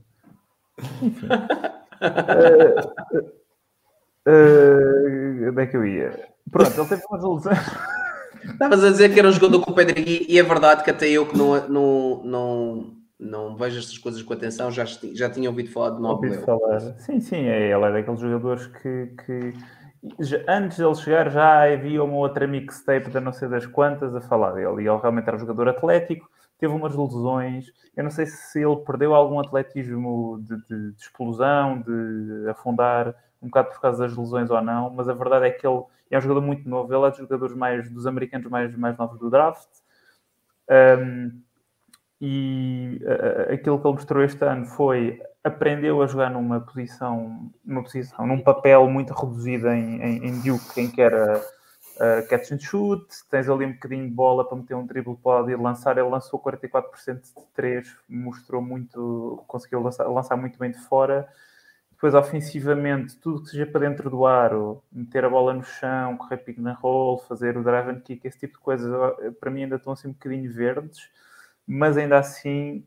S6: Enfim. Eh, eh, onde é que eu ia? Pronto, ele teve umas lesões.
S4: Estavas a dizer que era um jogador com o Pedro e, e é verdade que até eu que não, não, não, não vejo estas coisas com atenção, já, já tinha ouvido falar de
S6: falar. Sim, sim, é, ele é daqueles jogadores que, que já- antes dele chegar já havia uma outra mixtape da não sei das quantas a falar dele. E ele realmente era um jogador atlético, teve umas lesões. Eu não sei se ele perdeu algum atletismo de, de- de explosão, de afundar, um bocado por causa das lesões ou não, mas a verdade é que ele é um jogador muito novo. Ele é dos jogadores mais dos americanos mais, mais novos do draft. Um, e uh, aquilo que ele mostrou este ano foi aprendeu a jogar numa posição, numa posição, num papel muito reduzido em, em, em Duke, em que era uh, catch and shoot, tens ali um bocadinho de bola para meter um drible, pode ir lançar, ele lançou 44% de 3, mostrou muito, conseguiu lançar, lançar muito bem de fora. Depois, ofensivamente, tudo que seja para dentro do aro, meter a bola no chão, correr pick and roll, fazer o drive and kick, esse tipo de coisas, para mim ainda estão assim um bocadinho verdes mas ainda assim,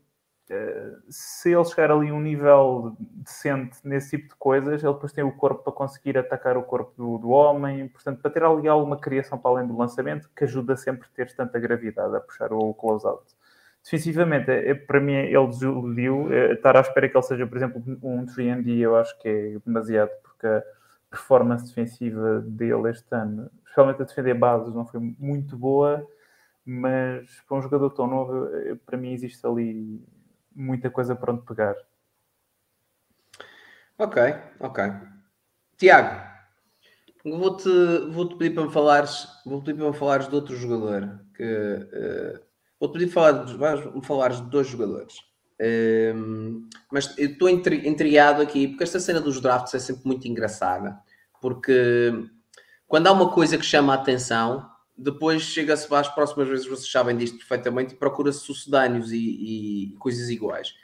S6: se ele chegar ali a um nível decente nesse tipo de coisas, ele depois tem o corpo para conseguir atacar o corpo do, do homem, portanto, para ter ali alguma criação para além do lançamento, que ajuda sempre a ter tanta gravidade a puxar o close-out. Defensivamente, é, para mim, ele desiludiu. É, estar à espera que ele seja, por exemplo, um 3D, eu acho que é demasiado, porque a performance defensiva dele este ano, especialmente a defender bases, não foi muito boa mas para um jogador tão novo, para mim existe ali muita coisa para onde pegar.
S4: Ok, ok. Tiago, vou-te vou pedir para me falares, vou pedir para me falares de outro jogador que uh, vou-te pedir para me falares de dois jogadores. Um, mas eu estou intrigado aqui porque esta cena dos drafts é sempre muito engraçada porque quando há uma coisa que chama a atenção depois chega-se as próximas vezes, vocês sabem disto perfeitamente, e procura-se sucedâneos e, e, coisas iguais.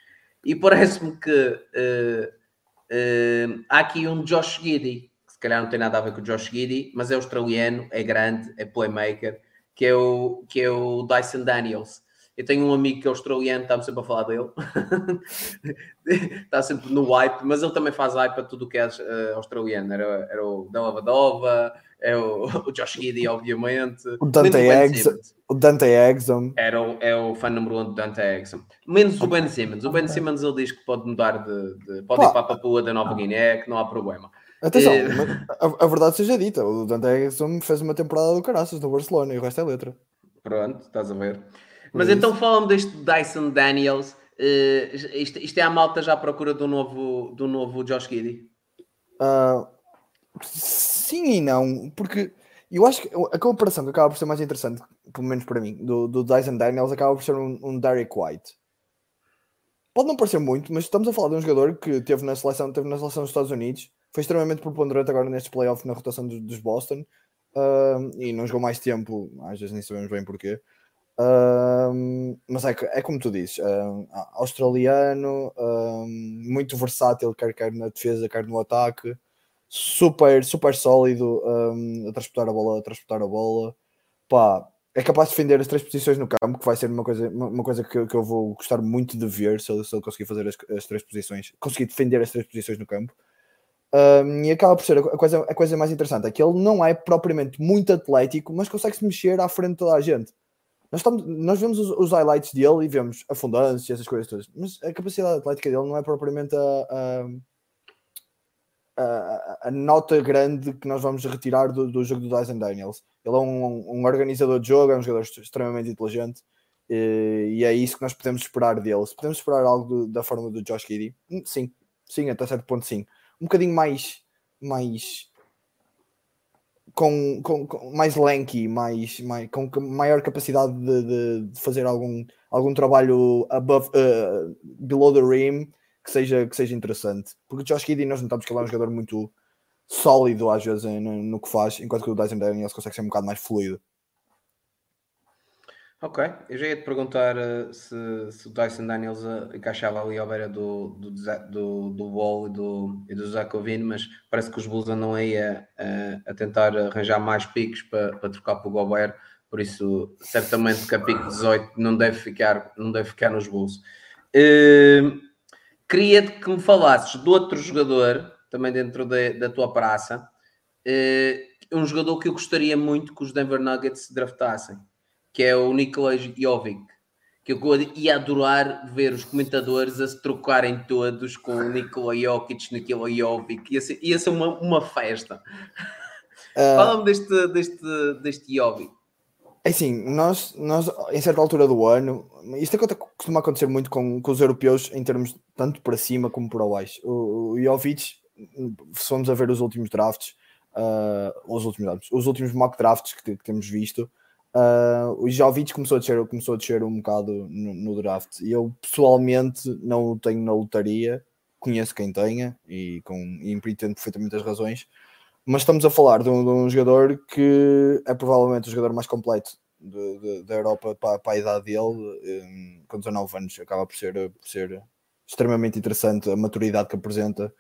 S4: E parece-me que uh, uh, há aqui um Josh Giddy, que se calhar não tem nada a ver com o Josh Giddy, mas é australiano, é grande, é playmaker, que é o, que é o Dyson Daniels. Eu tenho um amigo que é australiano, estamos sempre a falar dele, está sempre no hype, mas ele também faz hype a tudo o que é uh, australiano. Era, era o Delavadova, é o, o Josh Giddy, obviamente.
S7: O Dante, Eggs, o Dante Exum.
S4: Era o, é o fã número um do Dante Exum. Menos o Ben Simmons. O Ben Simmons ele diz que pode mudar de. de pode Pá. ir para a Papua da Nova Guiné, que não há problema.
S7: Atenção, é... a, a, verdade seja dita, o Dante Exum fez uma temporada do caraças no Barcelona e o resto é letra.
S4: Pronto, estás a ver. Mas é então fala-me deste Dyson Daniels. Uh, isto, isto, é a malta já à procura do novo, do novo Josh Giddy?
S7: Uh, sim e não, porque eu acho que a comparação que acaba por ser mais interessante, pelo menos para mim, do, do Dyson Daniels acaba por ser um, um Derek White. Pode não parecer muito, mas estamos a falar de um jogador que teve na seleção, teve na seleção dos Estados Unidos, foi extremamente preponderante agora nestes playoffs na rotação dos, dos Boston uh, e não jogou mais tempo, às vezes nem sabemos bem porquê. Mas é, é, como tu dizes, uh, australiano, muito versátil, quer, quer na defesa, quer no ataque super, super sólido um, a transportar a bola, a transportar a bola. Pá, é capaz de defender as três posições no campo, que vai ser uma coisa, uma coisa que, que eu vou gostar muito de ver se ele, se ele conseguir fazer as, as, três posições, conseguir defender as três posições no campo. Um, e acaba por ser a coisa, a coisa mais interessante, é que ele não é propriamente muito atlético, mas consegue se mexer à frente de toda a gente. Nós, estamos, nós vemos os, os highlights dele e vemos a fundância, essas coisas todas, mas a capacidade atlética dele não é propriamente a, a, a, a, nota grande que nós vamos retirar do, do jogo do Dyson Daniels. Ele é um, um, organizador de jogo, é um jogador extremamente inteligente e, e, é isso que nós podemos esperar dele. Se podemos esperar algo do, da forma do Josh Giddy, sim, sim, até certo ponto, sim. Um bocadinho mais, mais com, com, com mais lanky, mais, mais, com maior capacidade de, de, de fazer algum, algum trabalho above, uh, below the rim que seja, que seja interessante. Porque o Josh Giddy nós notamos que ele é um jogador muito sólido às vezes no, no que faz, enquanto que o Dyson Daniels consegue ser um bocado mais fluido.
S4: Ok, eu já ia te perguntar uh, se, se, o Dyson Daniels uh, encaixava ali à beira do, do, do, do Wall e do, e do mas parece que os Bulls andam aí a, a, tentar arranjar mais piques para, para trocar para o Gobert, por isso certamente que a pique 18 não deve ficar, não deve ficar nos Bulls. Uh, queria que me falasses de outro jogador, também dentro de, da tua praça, um jogador que eu gostaria muito que os Denver Nuggets draftassem, que é o Nikola Jovic. Que eu ia adorar ver os comentadores a se trocarem todos com o Nikola Jokic, Nikola Jovic. Ia ser, ia ser uma, uma festa.
S7: Ah,
S4: Fala-me deste, deste, deste Jovic.
S7: É assim, nós, nós, em certa altura do ano, isto aconte- costuma acontecer muito com, com os europeus em termos tanto para cima como para baixo. O, o Jovic, se formos a ver os últimos drafts, ah, os últimos drafts, os últimos mock drafts que, que temos visto, ah, o Jovic começou a descer, começou a descer um bocado no, no draft. E eu pessoalmente não o tenho na lotaria, conheço quem tenha e, com, e entendo perfeitamente as razões. Mas estamos a falar de um, de um jogador que é provavelmente o jogador mais completo de- de- da Europa para, para a idade dele, um, com 19 anos, acaba por ser, por ser extremamente interessante a maturidade que apresenta,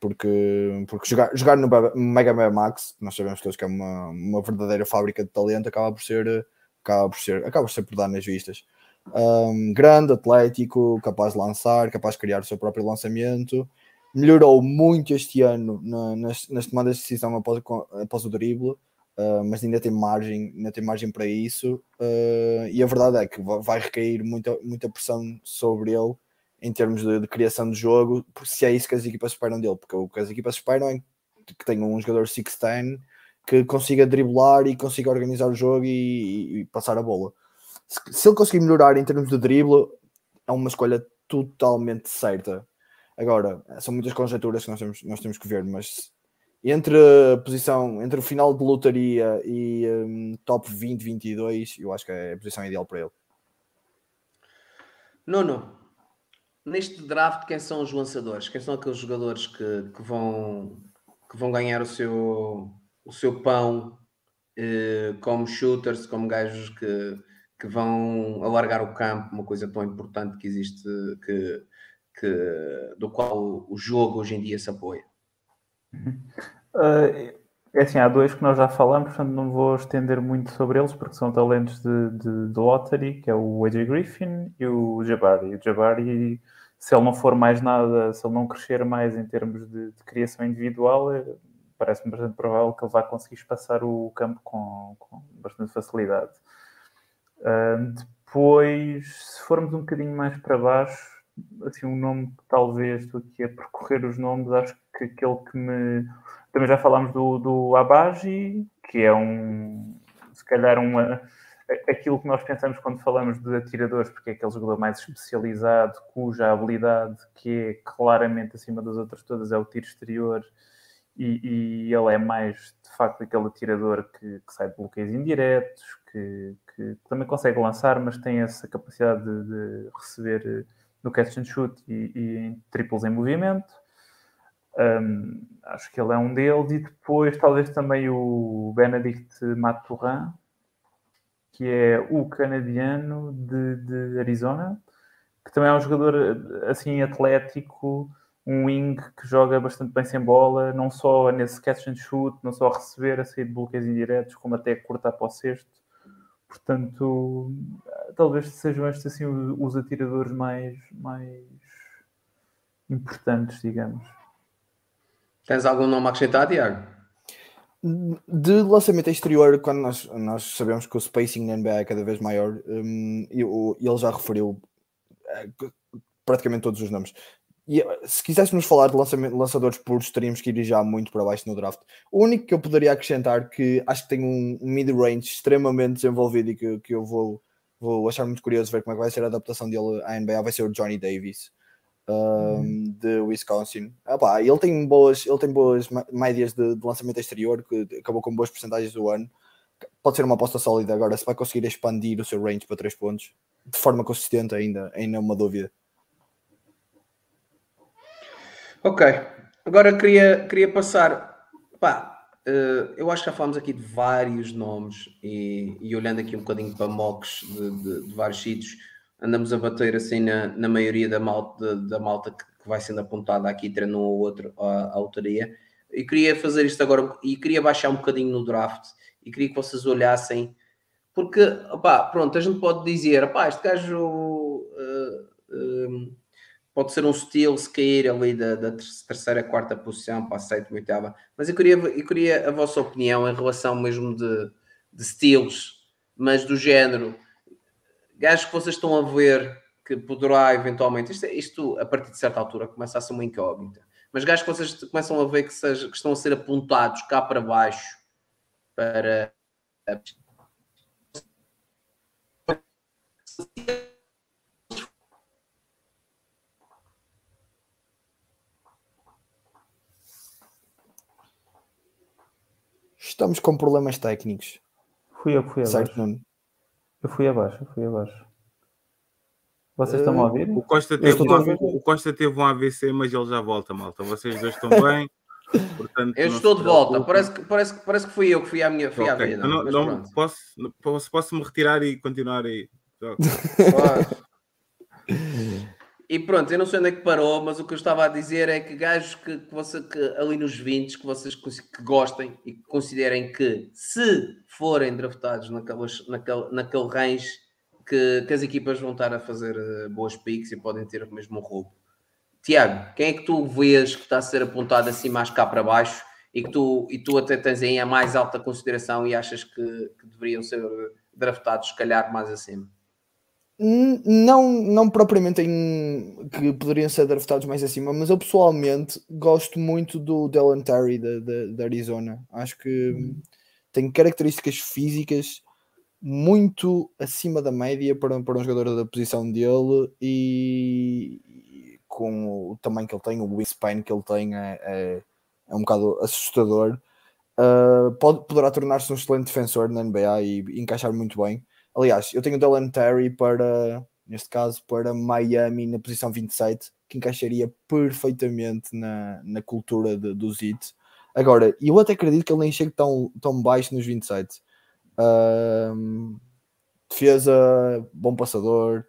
S7: porque, porque jogar, jogar no Mega Man Max, nós sabemos todos que é uma, uma verdadeira fábrica de talento, acaba por ser, acaba por ser, acaba por ser por dar nas vistas. Um, grande, atlético, capaz de lançar, capaz de criar o seu próprio lançamento melhorou muito este ano na- nas, nas tomadas de decisão após, após o drible, uh, mas ainda tem margem, ainda tem margem para isso. uh, e a verdade é que va- vai recair muita, muita pressão sobre ele em termos de, de criação de jogo, se é isso que as equipas esperam dele, porque o que as equipas esperam é que tenha um jogador 6'10 que consiga driblar e consiga organizar o jogo e, e passar a bola. Se, se ele conseguir melhorar em termos de drible, é uma escolha totalmente certa. Agora, são muitas conjecturas que nós temos, nós temos que ver, mas entre a posição, entre o final de lotaria e hum, top 20, 22, eu acho que é a posição ideal para ele.
S4: Nuno, neste draft, quem são os lançadores? Quem são aqueles jogadores que, que vão, que vão ganhar o seu, o seu pão eh, como shooters, como gajos que, que vão alargar o campo, uma coisa tão importante que existe, que, que, do qual o jogo hoje em dia se apoia?
S6: Uh, é assim, há dois que nós já falamos, portanto não vou estender muito sobre eles, porque são talentos de, de, de lottery, que é o AJ Griffin e o Jabari. O Jabari, se ele não for mais nada, se ele não crescer mais em termos de, de criação individual, é- parece-me bastante provável que ele vá conseguir espaçar o campo com, com bastante facilidade. Uh, depois, se formos um bocadinho mais para baixo, assim, um nome que talvez estou aqui a percorrer os nomes, acho que aquele que me. Também já falámos do, do Abaji, que é um. Se calhar uma. Aquilo que nós pensamos quando falamos de atiradores, porque é aquele jogador mais especializado, cuja habilidade, que é claramente acima das outras todas, é o tiro exterior, e, e ele é mais de facto aquele atirador que, que sai de bloqueios indiretos, que, que também consegue lançar, mas tem essa capacidade de, de receber no catch and shoot e, e em triplos em movimento. Um, acho que ele é um deles. E depois, talvez também o Benedict Maturin, que é o canadiano de, de Arizona, que também é um jogador assim atlético, um wing que joga bastante bem sem bola, não só nesse catch and shoot, não só a receber, a sair de bloqueios indiretos, como até cortar para o sexto. Portanto, talvez sejam estes assim os, os atiradores mais, mais importantes, digamos.
S4: Tens algum nome a acrescentar, Tiago?
S7: De lançamento exterior, quando nós, nós sabemos que o spacing na NBA é cada vez maior, hum, e o- ele já referiu eh, praticamente todos os nomes. E eh, se quiséssemos falar de lançadores puros, teríamos que ir já muito para baixo no draft. O único que eu poderia acrescentar, que acho que tem um, um mid-range extremamente desenvolvido e que, que eu vou, vou achar muito curioso ver como é que vai ser a adaptação dele à NBA, vai ser o Johnny Davis. Um, de Wisconsin. Ah, pá, ele tem boas, ele tem boas médias de, de lançamento exterior, que acabou com boas porcentagens do ano. Pode ser uma aposta sólida agora, se vai conseguir expandir o seu range para 3 pontos de forma consistente ainda, ainda é uma dúvida.
S4: Ok, agora queria, queria passar. Pá, eh, eu acho que já falámos aqui de vários nomes e, e olhando aqui um bocadinho para mocks de, de- de vários sítios, andamos a bater assim na, na maioria da malta, da malta que, vai sendo apontada aqui, treino um ou outro à, à autoria. E queria fazer isto agora e queria baixar um bocadinho no draft e queria que vocês olhassem, porque, opá, pronto, a gente pode dizer, opá, este gajo. eh, eh, pode ser um steal se cair ali da, da ter- terceira, quarta posição para a sétima, oitava. Mas eu queria, eu queria a vossa opinião em relação mesmo de, de steals, mas do género. Gajos que vocês estão a ver que poderá eventualmente. Isto, é- isto a partir de certa altura começa a ser uma incógnita. Mas gajos que vocês começam a ver que, seja, que estão a ser apontados cá para baixo para.
S7: Estamos com problemas técnicos,
S6: Fui eu que fui
S7: certo,
S6: abaixo.
S7: Nuno?
S6: Eu fui abaixo, eu fui abaixo. Vocês estão a ouvir?
S5: O Costa, teve um,
S7: a ver.
S5: o Costa teve um AVC, mas ele já volta, malta. Vocês dois estão bem. Portanto,
S4: Eu estou de volta. Parece que, parece, que, parece que fui eu que fui à minha fui à
S5: Ok,
S4: vida.
S5: não, não posso, posso, posso me retirar e continuar aí.
S4: Claro. E pronto, eu não sei onde é que parou, mas o que eu estava a dizer é que gajos que, que, você, que ali nos 20 que vocês que gostem e que considerem que se forem draftados naquelas, naquele, naquele range que, que as equipas vão estar a fazer eh, boas picks e podem ter mesmo um roubo. Tiago, quem é que tu vês que está a ser apontado assim mais cá para baixo e que tu, e tu até tens aí a mais alta consideração e achas que, que deveriam ser draftados, se calhar, mais acima?
S7: Não, não propriamente em que poderiam ser draftados mais acima, mas eu pessoalmente gosto muito do Dylan Terry da, da, Arizona. Acho que tem características físicas muito acima da média para, para um jogador da posição dele e, com o tamanho que ele tem, o wingspan que ele tem é, é, é um bocado assustador. Uh, pode, poderá tornar-se um excelente defensor na NBA e encaixar muito bem. Aliás, eu tenho o Dylan Terry para, neste caso, para Miami na posição 27, que encaixaria perfeitamente na, na cultura de, do Zit. Agora, eu até acredito que ele nem chegue tão, tão baixo nos 27. Ahm, defesa, bom passador.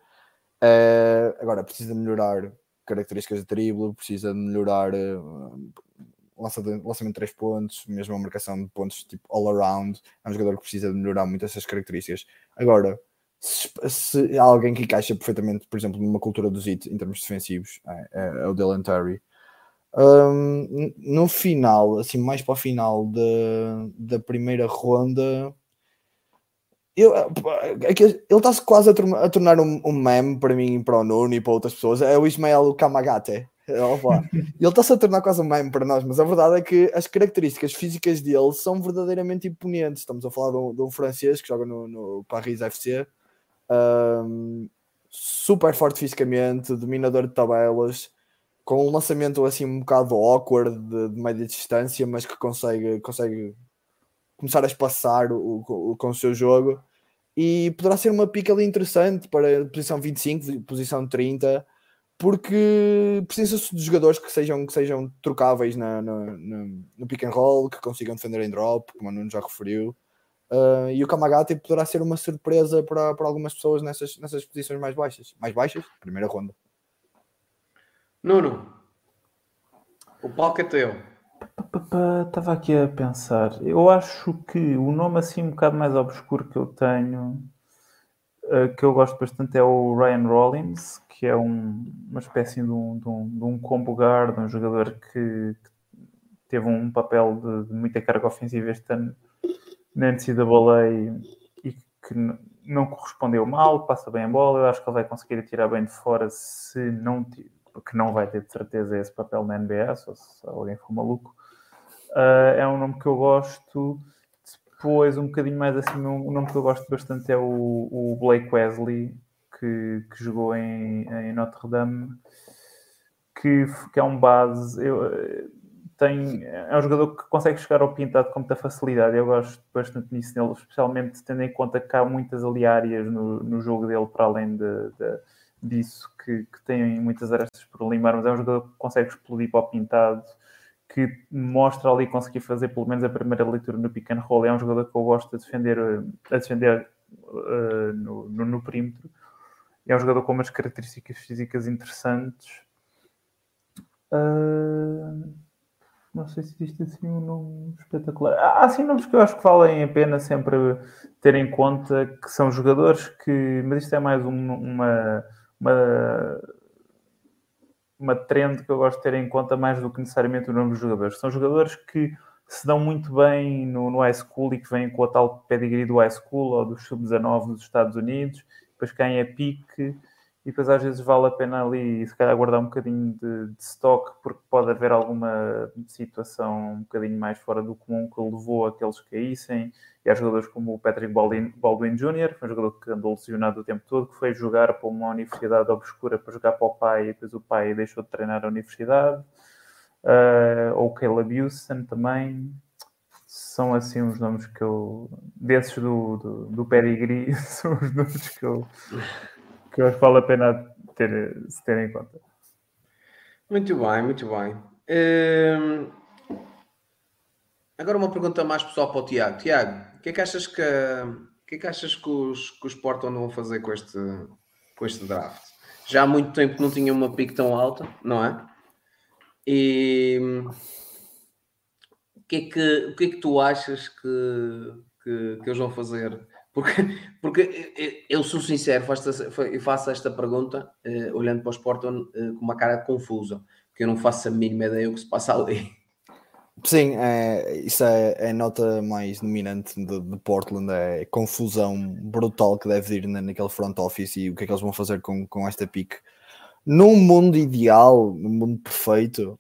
S7: eh, agora, precisa melhorar características de drible, precisa melhorar eh, lança de- lançamento de 3 pontos, mesmo a marcação de pontos tipo all around. É um jogador que precisa de melhorar muito essas características. Agora, se, se há alguém que encaixa perfeitamente, por exemplo, numa cultura do Zit em termos defensivos, é, é- é o Dylan Terry. N- no final, assim, mais para o final da, da primeira ronda, eu, é que ele está-se quase a tornar um, um meme para mim e para o Nuno e para outras pessoas. É o Ismael Kamagate. Opa. Ele está-se a tornar quase um meme para nós, mas a verdade é que as características físicas dele são verdadeiramente imponentes. Estamos a falar de um, de um francês que joga no, no Paris FC, hum, super forte fisicamente, dominador de tabelas, com um lançamento assim um bocado awkward de, de média distância, mas que consegue, consegue começar a espaçar o, o- com o seu jogo. E poderá ser uma pica ali interessante para posição 25, posição 30, porque precisa-se de jogadores que sejam, que sejam trocáveis na, na- na- no pick and roll, que consigam defender em drop, como o Nuno já referiu. Uh, e o Kamagati poderá ser uma surpresa para, para algumas pessoas nessas, nessas posições mais baixas. Mais baixas? Primeira ronda.
S4: Nuno, o palco é teu.
S6: Estava aqui a pensar. Eu acho que o nome assim um bocado mais obscuro que eu tenho, eh, que eu gosto bastante, é o Ryan Rollins, que é um- uma espécie de um, de um, de um combo guard, um jogador que, que teve um papel de, de muita carga ofensiva este ano na NCAA e que n- não correspondeu mal, passa bem a bola. Eu acho que ele vai conseguir tirar bem de fora se não porque não vai ter de certeza esse papel na NBA, só se alguém for maluco. Uh, é um nome que eu gosto. Depois, um bocadinho mais acima, um nome que eu gosto bastante é o, o Blake Wesley, que, que jogou em, em Notre Dame, que, que é um base. Eu, eh, tem, é um jogador que consegue chegar ao pintado com muita facilidade. Eu gosto bastante nisso nele, especialmente tendo em conta que há muitas ali áreas no, no jogo dele, para além de, de- disso, que, que tem muitas arestas por limar, mas é um jogador que consegue explodir para o pintado que mostra ali conseguir fazer pelo menos a primeira leitura no pick and roll. É um jogador que eu gosto de defender, a defender eh, no, no, no perímetro. É um jogador com umas características físicas interessantes. Ah, não sei se existe assim um nome espetacular. Há assim nomes que eu acho que valem a pena sempre ter em conta que são jogadores que. Mas isto é mais um- uma, uma uma trend que eu gosto de ter em conta mais do que necessariamente o nome dos jogadores. São jogadores que se dão muito bem no, no high school e que vêm com a tal pedigree do high school ou do sub-19 dos Estados Unidos, depois caem a pique e depois às vezes vale a pena ali se calhar guardar um bocadinho de, de stock porque pode haver alguma situação um bocadinho mais fora do comum que levou a que caíssem e há jogadores como o Patrick Baldwin, Baldwin Jr., foi um jogador que andou lesionado o tempo todo, que foi jogar para uma universidade obscura para jogar para o pai e depois o pai deixou de treinar a universidade uh, ou Caleb Houston também são assim os nomes que eu desses do, do, do pedigree são os nomes que eu que eu vale a pena ter, se ter em conta.
S4: Muito bem, muito bem. Hum, Agora uma pergunta mais pessoal para o Tiago. Tiago, o que é que achas que, o que, é que, achas que os, que os Portland vão fazer com este, com este draft? Já há muito tempo não tinha uma pique tão alta, não é? E que é que, o que, é que tu achas que, que, que eles vão fazer porque, porque eu sou sincero, faço, faço esta pergunta uh, olhando para o Sporting uh, com uma cara confusa, porque eu não faço a mínima ideia do que se passa ali.
S7: Sim, é, isso é, é, a nota mais dominante de, de, Portland, é confusão brutal que deve ir na, naquele front office e o que é que eles vão fazer com, com esta pick. Num mundo ideal, num mundo perfeito,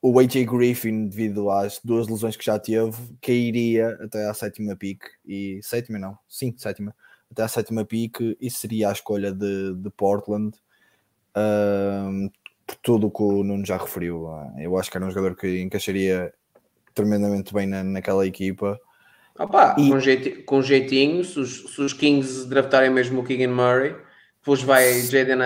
S7: o AJ Griffin, devido às duas lesões que já teve, cairia até à sétima pick e sétima não, sim, sétima, até à sétima pick e seria a escolha de, de Portland um, por tudo o que o Nuno já referiu. Eu acho que era um jogador que encaixaria tremendamente bem na, naquela equipa.
S4: Opa, e... com, jeitinho, com jeitinho se, os, se os Kings draftarem mesmo o Keegan Murray, depois vai Jaden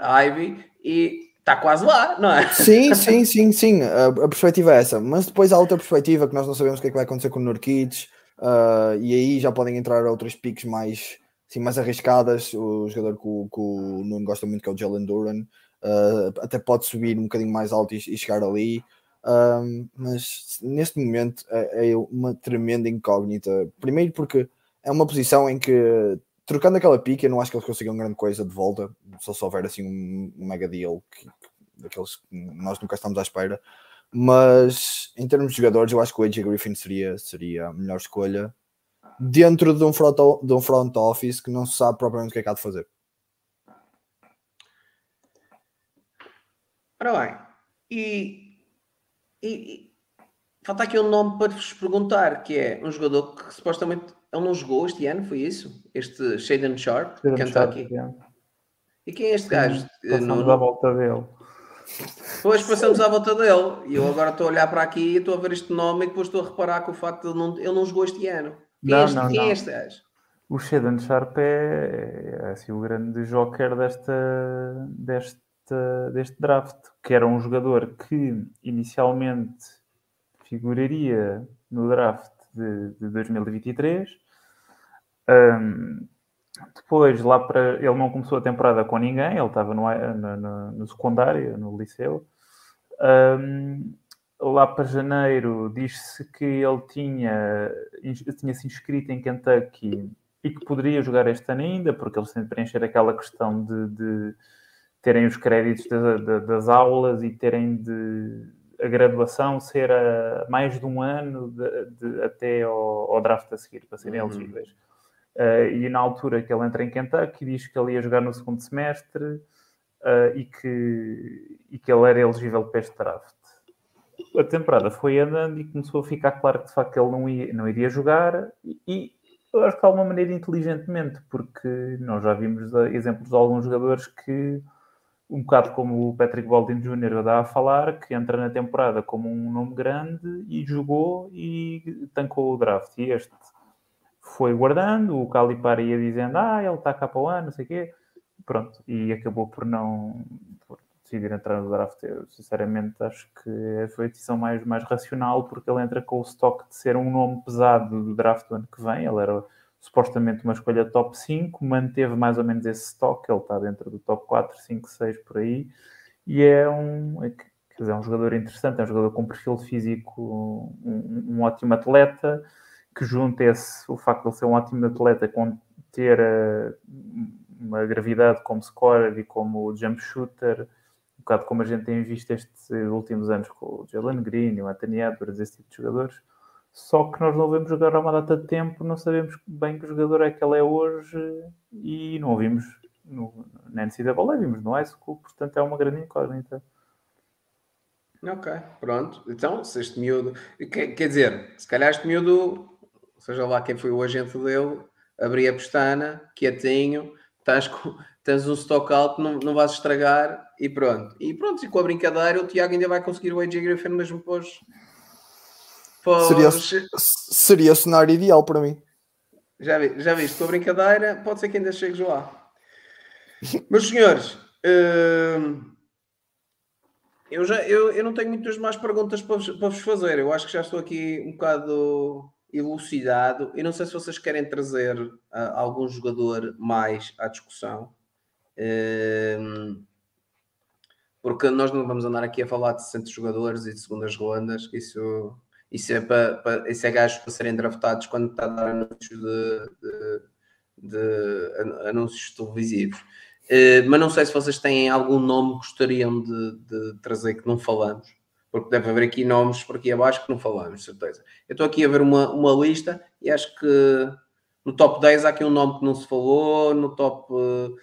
S4: Ivy e está quase lá, não é?
S7: Sim, sim, sim, sim. A, a, perspectiva é essa. Mas depois há outra perspectiva que nós não sabemos o que é que vai acontecer com o Nurkic. Uh, e aí já podem entrar outras piques mais, assim, mais arriscadas. O jogador que o, que o Nuno gosta muito, que é o Jalen Duran, uh, até pode subir um bocadinho mais alto e, e chegar ali. Um, mas neste momento é, é, uma tremenda incógnita. Primeiro porque é uma posição em que trocando aquela pique, eu não acho que eles consigam grande coisa de volta, só se houver assim um, mega deal que, daqueles que nós nunca estamos à espera. Mas em termos de jogadores, eu acho que o AJ Griffin seria, seria a melhor escolha dentro de um, front, de um front office que não se sabe propriamente o que é que há de fazer.
S4: Ora bem, e, e, e falta aqui um nome para vos perguntar, que é um jogador que supostamente ele não jogou este ano, foi isso? Este Shaden Sharp, Shaden Kentucky. Sharp, yeah. E quem é este gajo?
S6: Passamos no... à volta dele.
S4: Depois passamos à volta dele. E eu agora estou a olhar para aqui e estou a ver este nome e depois estou a reparar que o facto de ele não, ele não jogou este ano. Quem, não, é, este, não, quem é não. é este gajo?
S6: O Shaden Sharp é, é assim, o grande joker desta, deste, deste draft, que era um jogador que inicialmente figuraria no draft de, de 2023. Um, depois, lá para. Ele não começou a temporada com ninguém, ele estava no, no, no, secundário, no liceu. Um, lá para janeiro, diz-se que ele tinha, tinha se inscrito em Kentucky e que poderia jogar este ano ainda, porque eles de preencher aquela questão de, de terem os créditos de, das aulas e terem de a graduação ser a mais de um ano de, de, até ao, ao, draft a seguir, para serem uhum. elegíveis. Uh, e na altura que ele entra em Kentucky, diz que ele ia jogar no segundo semestre uh, e, que, e que ele era elegível para este draft. A temporada foi andando e começou a ficar claro que de facto ele não, ia, não iria jogar e, e eu acho que de alguma maneira inteligentemente, porque nós já vimos exemplos de alguns jogadores que um bocado como o Patrick Baldwin Jr. dá a falar, que entra na temporada como um nome grande e jogou e tancou o draft. E este foi guardando, o Calipari ia dizendo, ah, ele está cá para o ano, não sei o quê. Pronto, e acabou por não por decidir entrar no draft. Eu, sinceramente, acho que foi a decisão mais, mais racional, porque ele entra com o estoque de ser um nome pesado do draft do ano que vem. Ele era supostamente uma escolha top 5, manteve mais ou menos esse stock, ele está dentro do top 4, 5, 6 por aí, e é um, é, quer dizer, é um jogador interessante, é um jogador com perfil físico, um, um ótimo atleta, que junta esse, o facto de ele ser um ótimo atleta com ter uh, uma gravidade como scorer e como jump shooter, um bocado como a gente tem visto estes últimos anos com o Jalen Green, o Anthony Edwards, esse tipo de jogadores. Só que nós não vemos jogar há uma data de tempo, não sabemos bem que jogador é que ele é hoje e não o vimos no, na NCAA, vimos no high school, portanto é uma grande incógnita.
S4: Ok, pronto. Então, se este miúdo. Quer, quer dizer, se calhar este miúdo, seja lá quem foi o agente dele, abria a pestana, quietinho, estás com, tens um stock alto, não, não vais estragar e pronto. E pronto, e com a brincadeira, o Tiago ainda vai conseguir o AJ Griffin mesmo pós.
S7: Seria, seria o cenário ideal para mim.
S4: Já, vi, já viste, com a brincadeira, pode ser que ainda chegues lá. Meus senhores, hum, eu, já, eu, eu não tenho muitas mais perguntas para vos, para vos fazer. Eu acho que já estou aqui um bocado elucidado. E não sei se vocês querem trazer uh, algum jogador mais à discussão. Um, porque nós não vamos andar aqui a falar de 60 jogadores e de segundas rondas. Isso, isso, é, para, para, isso é para serem draftados quando está a dar anúncios de, de, de anúncios televisivos. Uh, mas não sei se vocês têm algum nome que gostariam de, de, trazer que não falamos, porque deve haver aqui nomes por aqui abaixo que não falamos, certeza. Eu estou aqui a ver uma, uma lista e acho que no top 10 há aqui um nome que não se falou, no top. Uh,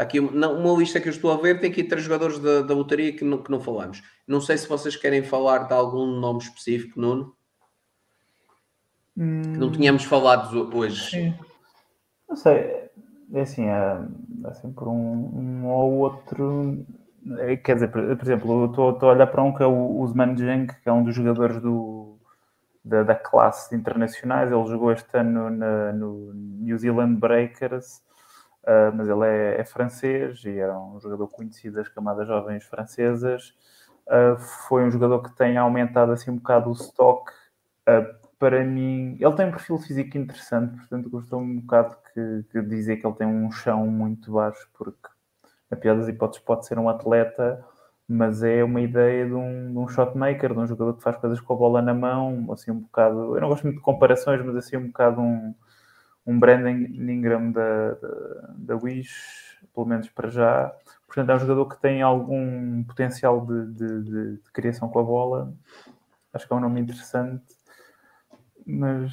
S4: está aqui uma, uma, lista que eu estou a ver, tem aqui três jogadores da, da lotaria que não, que não falamos. Não sei se vocês querem falar de algum nome específico, Nuno. Hum... Que não tínhamos falado hoje.
S6: Sim. Não sei, é assim, há, há sempre um, um, ou outro. É, quer dizer, por, por exemplo, estou a olhar para um que é o Usman Jeng, que é um dos jogadores do, da, da classe internacionais. Ele jogou este ano na, no New Zealand Breakers, uh, mas ele é, é, francês e era um jogador conhecido das camadas jovens francesas. Uh, foi um jogador que tem aumentado assim um bocado o stock. Uh, para mim, ele tem um perfil físico interessante, portanto, gostou um bocado que, que dizer que ele tem um chão muito baixo, porque na pior das hipóteses pode ser um atleta, mas é uma ideia de um, de um shotmaker, de um jogador que faz coisas com a bola na mão, assim um bocado. Eu não gosto muito de comparações, mas assim um bocado um, um Brandon Ingram da, da, da Wish, pelo menos para já. Portanto, é um jogador que tem algum potencial de, de, de, de criação com a bola. Acho que é um nome interessante mas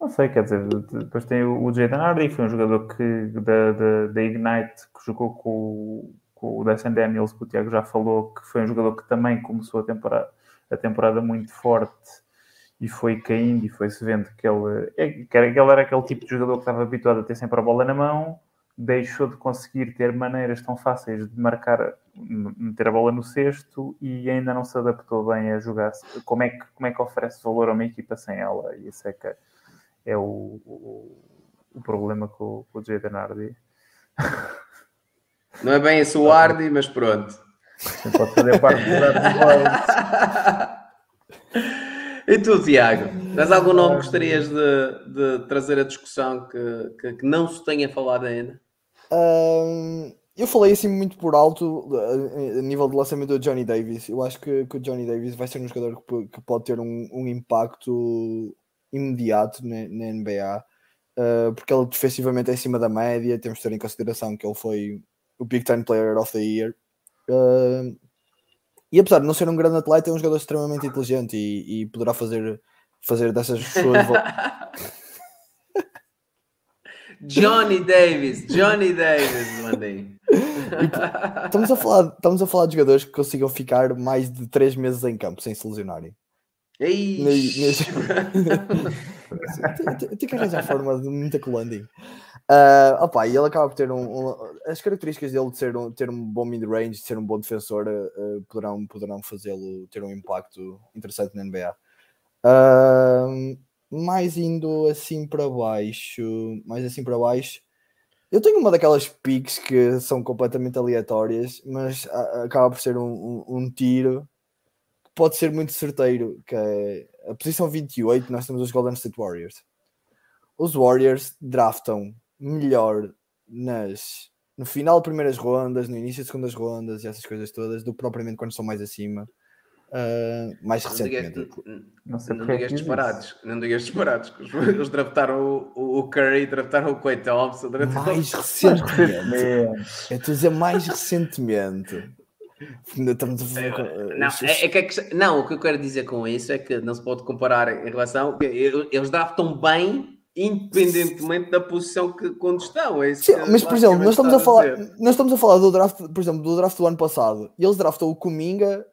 S6: não sei, quer dizer, depois tem o, Jaden Hardy, foi um jogador que da, da, da Ignite que jogou com, com o Descent Daniels, que o Tiago já falou, que foi um jogador que também começou a temporada, a temporada muito forte e foi caindo e foi-se vendo que ele, é, que ele era aquele tipo de jogador que estava habituado a ter sempre a bola na mão, deixou de conseguir ter maneiras tão fáceis de marcar, meter a bola no cesto e ainda não se adaptou bem a jogar. Como é que, como é que oferece valor a uma equipa sem ela? E isso é que é o, o, o problema com, com o Jaden Hardy.
S4: Não é bem esse o Hardy, mas pronto.
S6: Pode fazer parte do
S4: E tu, Tiago? Tens algum nome que gostarias de, de trazer a discussão que, que, que, não se tenha falado ainda?
S7: Um, eu falei assim muito por alto a nível de lançamento do Johnny Davis. Eu acho que, que o Johnny Davis vai ser um jogador que, que pode ter um, um impacto imediato na, na NBA, uh, porque ele defensivamente é acima da média. Temos de ter em consideração que ele foi o Big Time Player of the Year. Uh, e apesar de não ser um grande atleta, é um jogador extremamente inteligente e, e poderá fazer, fazer dessas suas.
S4: Johnny Davis, Johnny Davis, mandei.
S7: estamos, a falar, estamos a falar de jogadores que consigam ficar mais de 3 meses em campo sem se lesionarem. Tem que arranjar forma de muita colanding. Uh, opa, e ele acaba por ter um, um, As características dele de ser um, ter um bom mid-range, de ser um bom defensor, uh, poderão, poderão fazê-lo ter um impacto interessante na NBA. Uh, mais indo assim para baixo, mais assim para baixo. Eu tenho uma daquelas picks que são completamente aleatórias, mas acaba por ser um, um, tiro que pode ser muito certeiro. Que é a posição 28, nós temos os Golden State Warriors. Os Warriors draftam melhor nas, no final de primeiras rondas, no início de segundas rondas e essas coisas todas, do que propriamente quando estão mais acima. Uh, mais
S4: Não digas,
S7: recentemente.
S6: Não sei
S4: não
S6: é
S4: digas
S6: que diz
S4: disparados. Não digas disparados. Eles draftaram o, o Curry, draftaram o Clay Thompson. draftaram-
S7: Mais recentemente.
S6: É,
S7: Eu estou a dizer mais recentemente. Ainda Estamos a falar com-
S4: Não, é, é que a questão- não, o que eu quero dizer com isso é que não se pode comparar em relação. Eles draftam bem, independentemente da posição que quando estão. É isso
S7: Sim,
S4: que
S7: mas por exemplo, nós estamos a falar, nós estamos a falar do draft, por exemplo, do draft do ano passado. E eles draftam o Cominga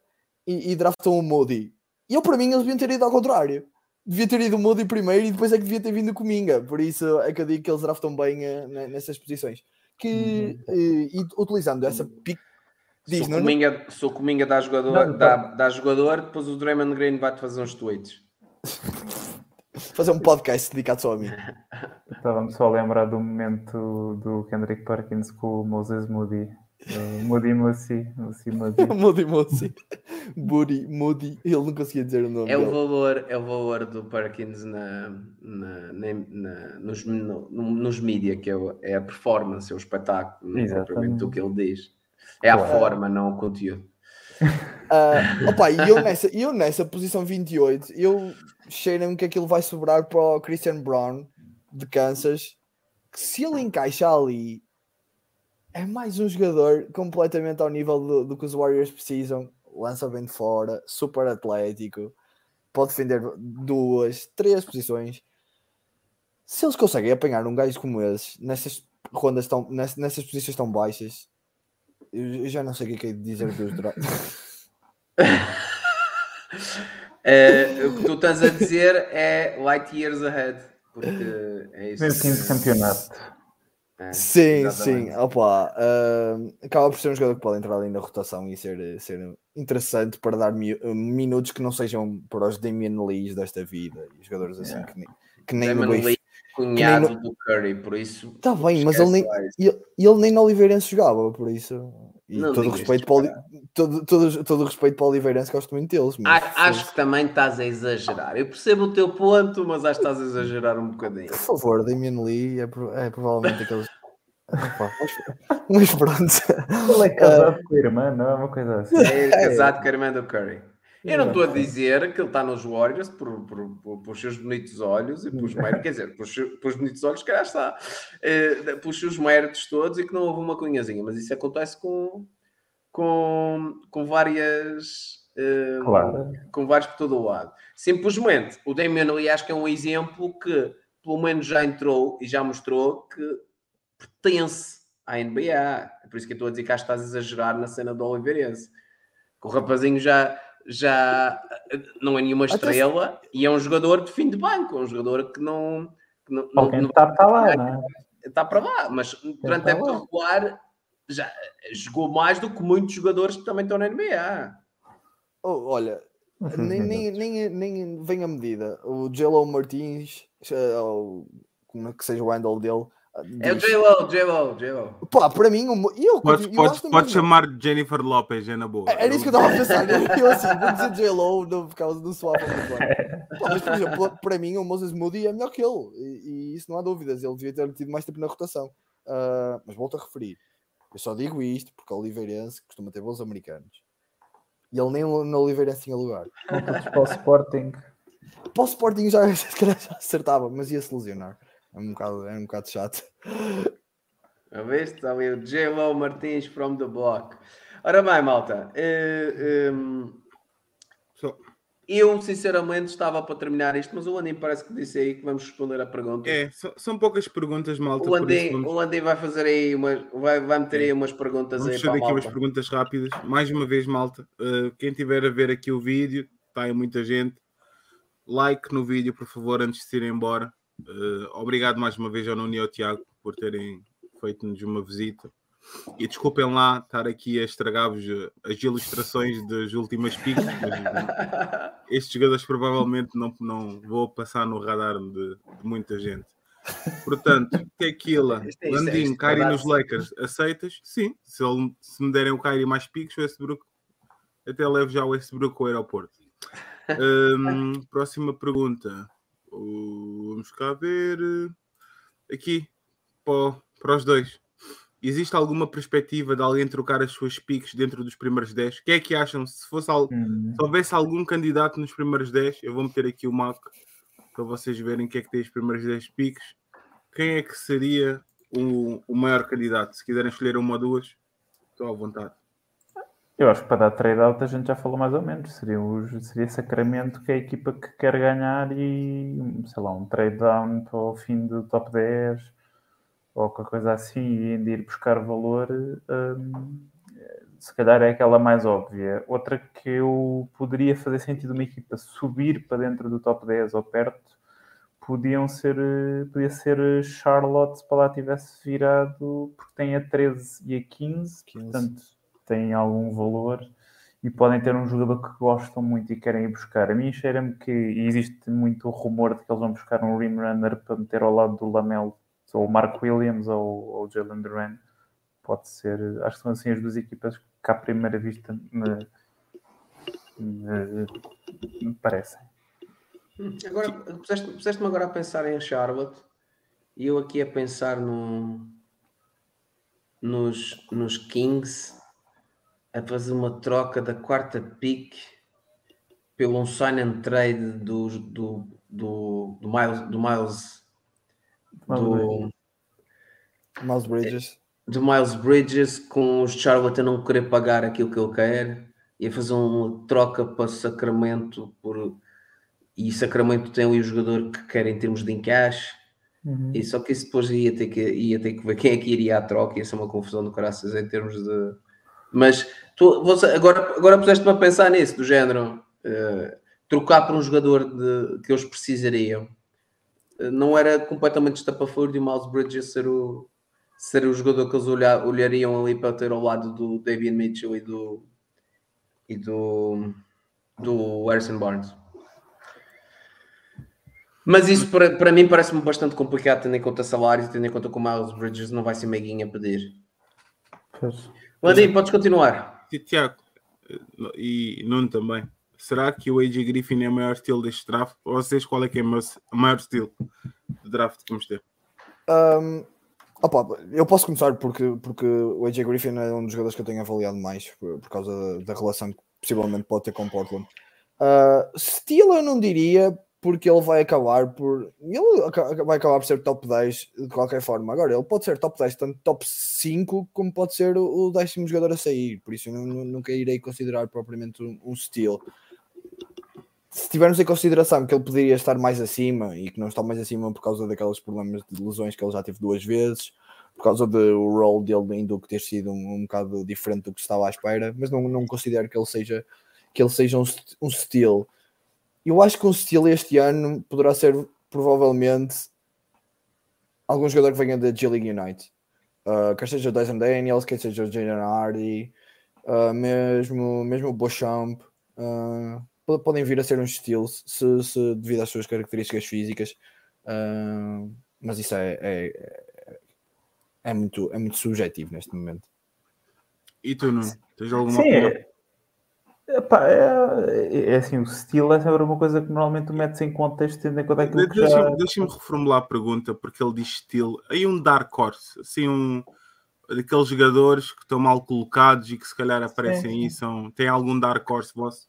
S7: e, e draftam o Moody. E eu, para mim, eles deviam ter ido ao contrário. Devia ter ido o Moody primeiro e depois é que devia ter vindo o Cominga. Por isso é que eu digo que eles draftam bem ne- nessas posições. Que, eh, e utilizando essa pick.
S4: Se
S7: Diz,
S4: o
S7: não, não?
S4: Cominga, se o Cominga dá jogador,
S6: Não,
S4: dá, dá jogador, depois o Draymond Green vai-te fazer uns tweets.
S7: Fazer um podcast dedicado só a mim.
S6: Estava-me só a lembrar do momento do Kendrick Perkins com o Moses Moody. Uh, Moody Moody, Moody Moody.
S7: Moody Moody. Moody, Moody. Ele não conseguia dizer o nome
S4: É o valor, é o valor do Perkins na, na, na- na- nos, no- nos mídia, que é, é a performance, é o espetáculo, é
S6: Exatamente.
S4: propriamente o que ele diz. É a
S6: Claro.
S4: forma, não o conteúdo.
S7: Ah, opa, e eu nessa, eu nessa posição 28, eu cheiro-me que aquilo vai sobrar para o Christian Brown de Kansas, que se ele encaixa ali, é mais um jogador completamente ao nível do, do que os Warriors precisam. Lança bem de fora, super atlético, pode defender duas, três posições. Se eles conseguem apanhar um gajo como esse nessas rondas tão, ness- nessas posições tão baixas, eu, eu já não sei o que é é dizer dos.
S4: Eh, o que tu estás a dizer é light years ahead, porque é isso.
S6: Mesmo 15 campeonato.
S4: É,
S7: Sim,
S4: exatamente.
S7: sim. Opa, ah, acaba por ser um jogador que pode entrar ali na rotação e ser, ser interessante para dar mi- minutos que não sejam para os Damian Lees desta vida e jogadores assim que nem, que nem.
S4: Lee, cunhado
S7: nem
S4: do Curry, por isso.
S7: Está bem, mas ele nem, ele, ele nem no Oliveirense jogava, por isso. E
S4: Não
S7: todo respeito para todo, todo, todo respeito para o Oliveirense, gosto muito deles. Mas,
S4: A- Acho que também estás a exagerar. Eu percebo o teu ponto, mas acho que estás a exagerar um bocadinho.
S7: por favor, Damian Lee é, é provavelmente aqueles. Opa, mas, mas pronto.
S6: Ele é casado com a irmã, não é uma coisa assim.
S4: É casado com a irmã do Curry. Eu não estou a dizer que ele está nos Warriors por, por, por, por seus bonitos olhos e pelos méritos, quer dizer, por, seus- por os bonitos olhos, que está, eh, pelos seus méritos todos e que não houve uma cunhazinha, mas isso acontece com, com, com várias. eh,
S6: Claro.
S4: com vários por todo o lado. Simplesmente, o Damian acho que é um exemplo que, pelo menos, já entrou e já mostrou que pertence à NBA. É por isso que eu estou a dizer que acho que estás a exagerar na cena do Oliveirense. Que o rapazinho já, já não é nenhuma
S7: Até
S4: estrela e é um jogador de fim de banco, é um jogador que não, que não, não-
S6: está tá lá, não é?
S4: está para lá, mas durante a
S6: tá
S4: época regular já jogou mais do que muitos jogadores que também estão na NBA.
S7: Oh, olha, nem, nem, nem, nem vem a medida. O J.Lo Martins, eh, ou como é que seja o handle dele,
S4: É o J-Lo, J-Lo, J-Lo.
S7: Pá, para mim, o eu,
S5: Podes,
S7: eu também,
S5: podes
S7: não.
S5: chamar de Jennifer Lopez, é na boa.
S7: Era isso que eu estava a pensar. Eu assim, vou dizer J-Lo por causa do swap. Pá, mas, por exemplo, para mim, o Moses Moody é melhor que ele. E, e isso não há dúvidas. Ele devia ter tido mais tempo na rotação. Ah, mas volto a referir. Eu só digo isto porque o Oliveirense costuma ter bons americanos. E ele nem no Oliveirense tinha lugar.
S6: Para o Sporting.
S7: Para o Sporting já, se calhar já acertava, mas ia se lesionar. É um bocado, é um bocado chato.
S4: A está ali o J-Lo Martins from the block. Ora bem, malta. eh, ehm,
S5: Só-
S4: eu, sinceramente, estava para terminar isto, mas o Landim parece que disse aí que vamos responder a pergunta.
S5: É, só- são poucas perguntas, malta.
S4: o, Landim,
S5: vamos-
S4: o Landim vai fazer aí umas, vai, vai meter aí umas perguntas
S5: Vamos
S4: aí para a
S5: aqui umas perguntas rápidas. Mais uma vez, malta. uh, quem tiver a ver aqui o vídeo, está aí muita gente. Like no vídeo, por favor, antes de ir embora. Uh, obrigado mais uma vez ao Nuno e ao Tiago por terem feito-nos uma visita. E desculpem lá estar aqui a estragar-vos uh, as ilustrações das últimas picks. uh, estes jogadores provavelmente não, não vou passar no radar de, de muita gente. Portanto, Tequila,
S4: é- é-
S5: Landim,
S4: isto é
S5: Kyrie nos Lakers, aceitas? Sim. Se, ele- se me derem o Kyrie mais picos, o Westbrook, até levo já o Westbrook ao aeroporto. Hum, próxima pergunta. Vamos cá ver. Aqui, para, para os dois. existe alguma perspectiva de alguém trocar as suas piques dentro dos primeiros 10? O que é que acham? Se, fosse al-
S6: Hum,
S5: se houvesse algum candidato nos primeiros 10, eu vou meter aqui o Marco para vocês verem quem é que tem os primeiros 10 piques. Quem é que seria o, o maior candidato? Se quiserem escolher uma ou duas, estou à vontade.
S6: Eu acho que para dar trade out a gente já falou mais ou menos. Seria, os, seria Sacramento que é a equipa que quer ganhar e, sei lá, um trade down para o fim do top 10 ou qualquer coisa assim e ainda ir buscar valor. hum, se calhar é aquela mais óbvia. Outra que eu poderia fazer sentido uma equipa subir para dentro do top 10 ou perto podiam ser, podia ser Charlotte se para lá tivesse virado porque tem a 13 e a 15,
S7: 15.
S6: portanto têm algum valor e podem ter um jogador que gostam muito e querem ir buscar. A mim cheira-me que existe muito rumor de que eles vão buscar um rim runner para meter ao lado do Lamelo, ou o Mark Williams ou, o Jalen Duran. Pode ser, acho que são assim as duas equipas que à primeira vista me, me, me parecem.
S4: Agora, puseste- puseste-me agora a pensar em Charlotte e eu aqui a pensar no, nos, nos Kings a fazer uma troca da quarta pick pelo um sign and trade do, do, do, do Miles, do Miles, do,
S7: Miles Bridges.
S4: do Miles Bridges com os Charlotte a não querer pagar aquilo que ele quer e a fazer uma troca para Sacramento por e Sacramento tem ali o jogador que quer em termos de encaixe. E só que isso depois ia ter que, ia ter que ver quem é que iria à troca ia ser uma confusão do caraças em termos de mas tu, você, agora, agora puseste-me a pensar nisso do género eh, trocar por um jogador de, que eles precisariam Eh, não era completamente estapafúrdio de o Miles Bridges ser o, ser o jogador que eles olhar, olhariam ali para ter ao lado do Davian Mitchell e do e do, do Harrison Barnes. Mas isso para, para mim parece-me bastante complicado, tendo em conta salários tendo em conta que o Miles Bridges não vai ser meiguinho a pedir.
S6: Pois.
S4: Landim, podes continuar.
S5: E Tiago, e Nuno também. Será que o AJ Griffin é o maior estilo deste draft? Ou vocês qual é que é o maior estilo de draft que vamos ter?
S7: Um, opa, eu posso começar porque, porque o AJ Griffin é um dos jogadores que eu tenho avaliado mais por, por causa da, da relação que possivelmente pode ter com o Portland. Uh, Steele eu não diria porque ele vai acabar por ele vai acabar por ser top 10 de qualquer forma. Agora, ele pode ser top 10, tanto top 5 como pode ser o, décimo jogador a sair, por isso eu nu- nu- nunca irei considerar propriamente um, Steele se tivermos em consideração que ele poderia estar mais acima e que não está mais acima por causa daqueles problemas de lesões que ele já teve duas vezes, por causa do role dele em Duke ter sido um, um bocado diferente do que estava à espera, mas não, não considero que ele seja que ele seja um, um steal. Eu acho que um steal este ano poderá ser provavelmente algum jogador que venha da G League Unite. Uh, quer seja o Dyson Daniels, quer seja o Jalen Hardy, uh, mesmo, mesmo o Beauchamp, uh, po- podem vir a ser uns steals se, se- devido às suas características físicas, uh, mas isso é, é, é, muito, é muito subjetivo neste momento.
S5: E tu, Nuno? Tens alguma
S6: Sim,
S5: opinião?
S6: É, epá, é, é assim, o estilo é sempre uma coisa que normalmente tu metes em contexto, tendo em conta aquilo que já...
S5: Deixa-me reformular a pergunta, porque ele diz estilo. Aí um Dark Horse, assim, um daqueles jogadores que estão mal colocados e que se calhar aparecem
S6: Sim.
S5: aí, são, tem algum Dark Horse vosso?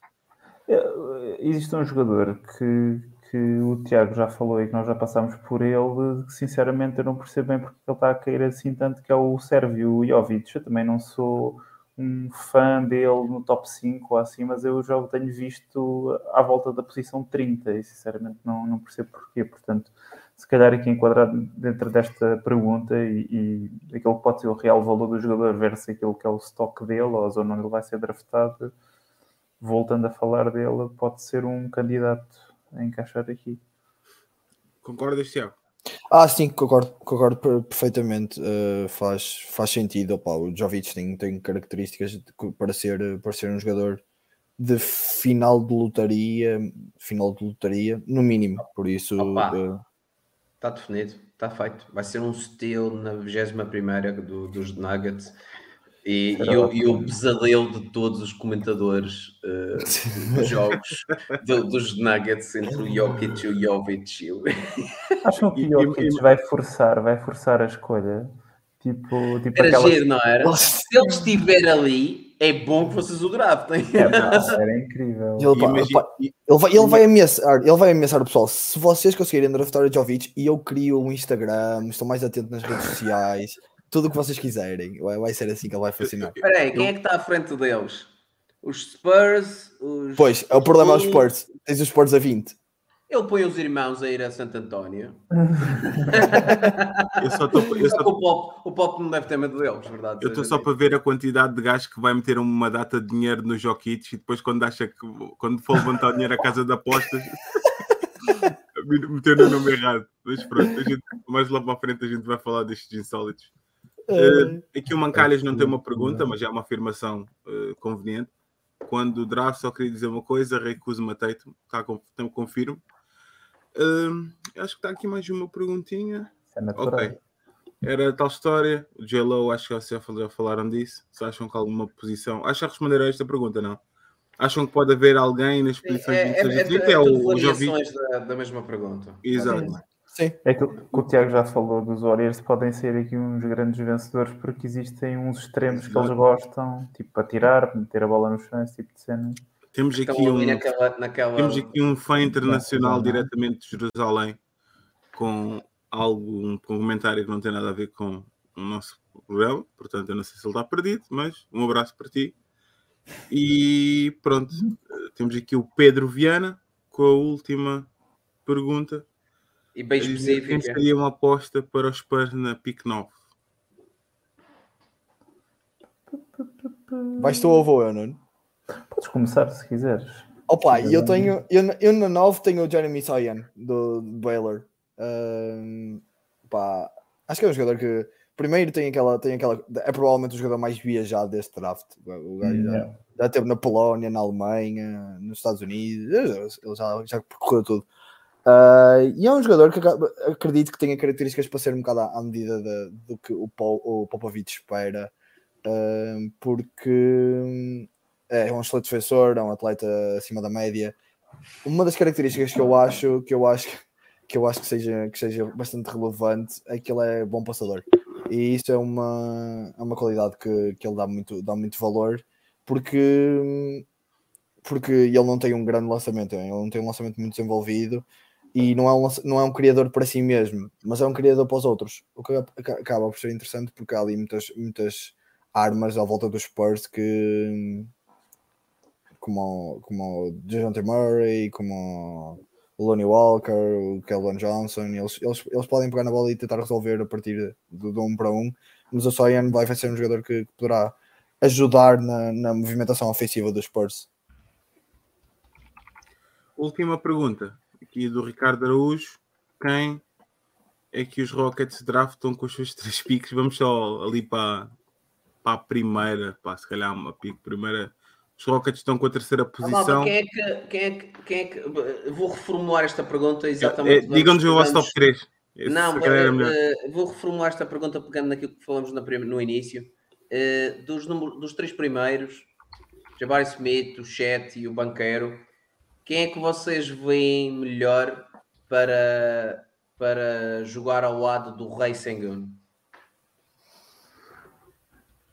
S6: É, Existe um jogador que, que o Tiago já falou e que nós já passámos por ele, que sinceramente eu não percebo bem porque ele está a cair assim tanto, que é o Sérvio Jovic. Eu também não sou um fã dele no top 5 ou assim, mas eu já o tenho visto à volta da posição 30 e sinceramente não, não percebo porquê. Portanto, se calhar aqui enquadrado dentro desta pergunta e, e aquilo que pode ser o real valor do jogador versus aquilo que é o stock dele ou a zona onde ele vai ser draftado, voltando a falar dele, pode ser um candidato a encaixar aqui.
S5: Concordas, Tiago?
S7: Ah, sim, concordo, concordo per- perfeitamente. Uh, faz, faz sentido. Opa, o Jovic tem, tem características de para ser, para ser um jogador de final de lotaria, final de lotaria, no mínimo. Por isso,
S4: Opa.
S7: uh,
S4: Está definido, está feito. Vai ser um steal na 21 do, dos Nuggets e, e, o, e o pesadelo de todos os comentadores eh, dos jogos do- dos Nuggets entre o Jokic e o Jovic.
S6: Acham que o Jokic vai forçar, vai forçar a escolha? Tipo, tipo
S4: Era
S6: aquelas-
S4: giro, não era?
S7: Nossa.
S4: Se ele estiver ali, é bom que vocês o draftem.
S6: É, pá, era incrível.
S7: Ele, pá,
S5: Imagina-
S7: pá, ele vai, ele vai ameaçar, ele vai ameaçar o pessoal. Se vocês conseguirem draftar o Jovic, e eu crio um Instagram, estou mais atento nas redes sociais, tudo o que vocês quiserem, vai, vai ser assim que ele vai funcionar.
S4: Espera aí, quem é que está à frente deles? Os Spurs? Os...
S7: Pois, é o problema aos
S4: Os-
S7: Spurs. Tens os Spurs a 20.
S4: Ele põe os irmãos a ir a Santo António.
S5: Eu só estou eu
S4: Só
S5: só
S4: que o Pop, o Pop não deve ter medo deles, verdade?
S5: Eu estou só para ver a quantidade de gajos que vai meter uma data de dinheiro nos Jokic e depois quando acha que quando for levantar o dinheiro à casa de apostas meter o nome errado. Mas pronto, a gente, mais lá para a frente a gente vai falar destes insólitos. Eh, aqui o Mancalhas não tem uma pergunta, mas é uma afirmação eh, conveniente. Quando o draft só queria dizer uma coisa, recuso-me a Tatum. Tá, com- então confirmo. Eh, acho que está aqui mais uma perguntinha.
S6: É.
S5: Ok. Era tal história. O J-Lo, acho que vocês já fal- já falaram disso. Se acham que alguma posição. Acho que responderam a esta pergunta, não? Acham que pode haver alguém nas
S4: É,
S5: posições
S4: é,
S5: 26
S4: é,
S5: e
S4: é,
S5: 30?
S4: é
S5: É,
S4: tudo
S5: o, o
S4: variações da, da mesma pergunta.
S5: Exato.
S7: Sim.
S6: É aquilo que o Tiago já falou dos Warriors, podem ser aqui uns grandes vencedores porque existem uns extremos que eles gostam, tipo atirar, meter a bola no chão, esse tipo de cena.
S5: Temos aqui um,
S4: naquela, naquela...
S5: temos aqui um fã internacional
S6: Não.
S5: diretamente de Jerusalém com algo, um comentário que não tem nada a ver com o nosso programa. Portanto, eu não sei se ele está perdido, mas um abraço para ti. E pronto, temos aqui o Pedro Viana com a última pergunta.
S4: E bem
S5: a dizer Quem
S4: específica.
S5: seria uma aposta para os Spurs na PIC 9?
S7: Vais tu ou vou eu, Nuno?
S6: Podes começar se quiseres.
S7: Opa, e eu tenho, eu, na- eu na 9 tenho o Jeremy Soyan do Baylor. Pá, acho que é um jogador que primeiro tem aquela, tem aquela, é provavelmente o jogador mais viajado deste draft. O gajo já,
S6: Yeah.
S7: já esteve na Polónia, na Alemanha, nos Estados Unidos, ele já, já percorreu tudo. Ah, e é um jogador que acredito que tenha características para ser um bocado à medida de- do que o, Pol, o espera, ah, porque é um excelente defensor, é um atleta acima da média. Uma das características que eu acho que eu acho que eu acho que seja, que seja bastante relevante é que ele é bom passador. E isso é uma, é uma qualidade que, que ele dá muito, dá muito valor porque, porque ele não tem um grande lançamento, ele não tem um lançamento muito desenvolvido e não é, um, não é um criador para si mesmo, mas é um criador para os outros. O que aca- acaba por ser interessante porque há ali muitas, muitas armas à volta dos Spurs que como, como o DeJounte Murray, como o Lonnie Walker, o Kelvin Johnson, eles, eles, eles podem pegar na bola e tentar resolver a partir do, do um para um, mas o Soyan vai ser um jogador que, que poderá ajudar na, na movimentação ofensiva dos Spurs.
S5: Última pergunta, aqui do Ricardo Araújo. Quem é que os Rockets draftam com os seus três piques? Vamos só ali para, para a primeira, para se calhar uma pique primeira. Os Rockets estão com a terceira
S4: Ah,
S5: posição.
S4: quem é que, quem é que, quem é que... Vou reformular esta pergunta
S5: É,
S4: exatamente.
S5: Digam-nos o vosso top 3.
S4: Não,
S5: se calhar era melhor.
S4: eh, vou reformular esta pergunta pegando naquilo que falamos na no início. Eh, dos, número- dos três primeiros, Jabari Smith, o Chet e o Banqueiro, quem é que vocês veem melhor para, para jogar ao lado do Rei Sengun?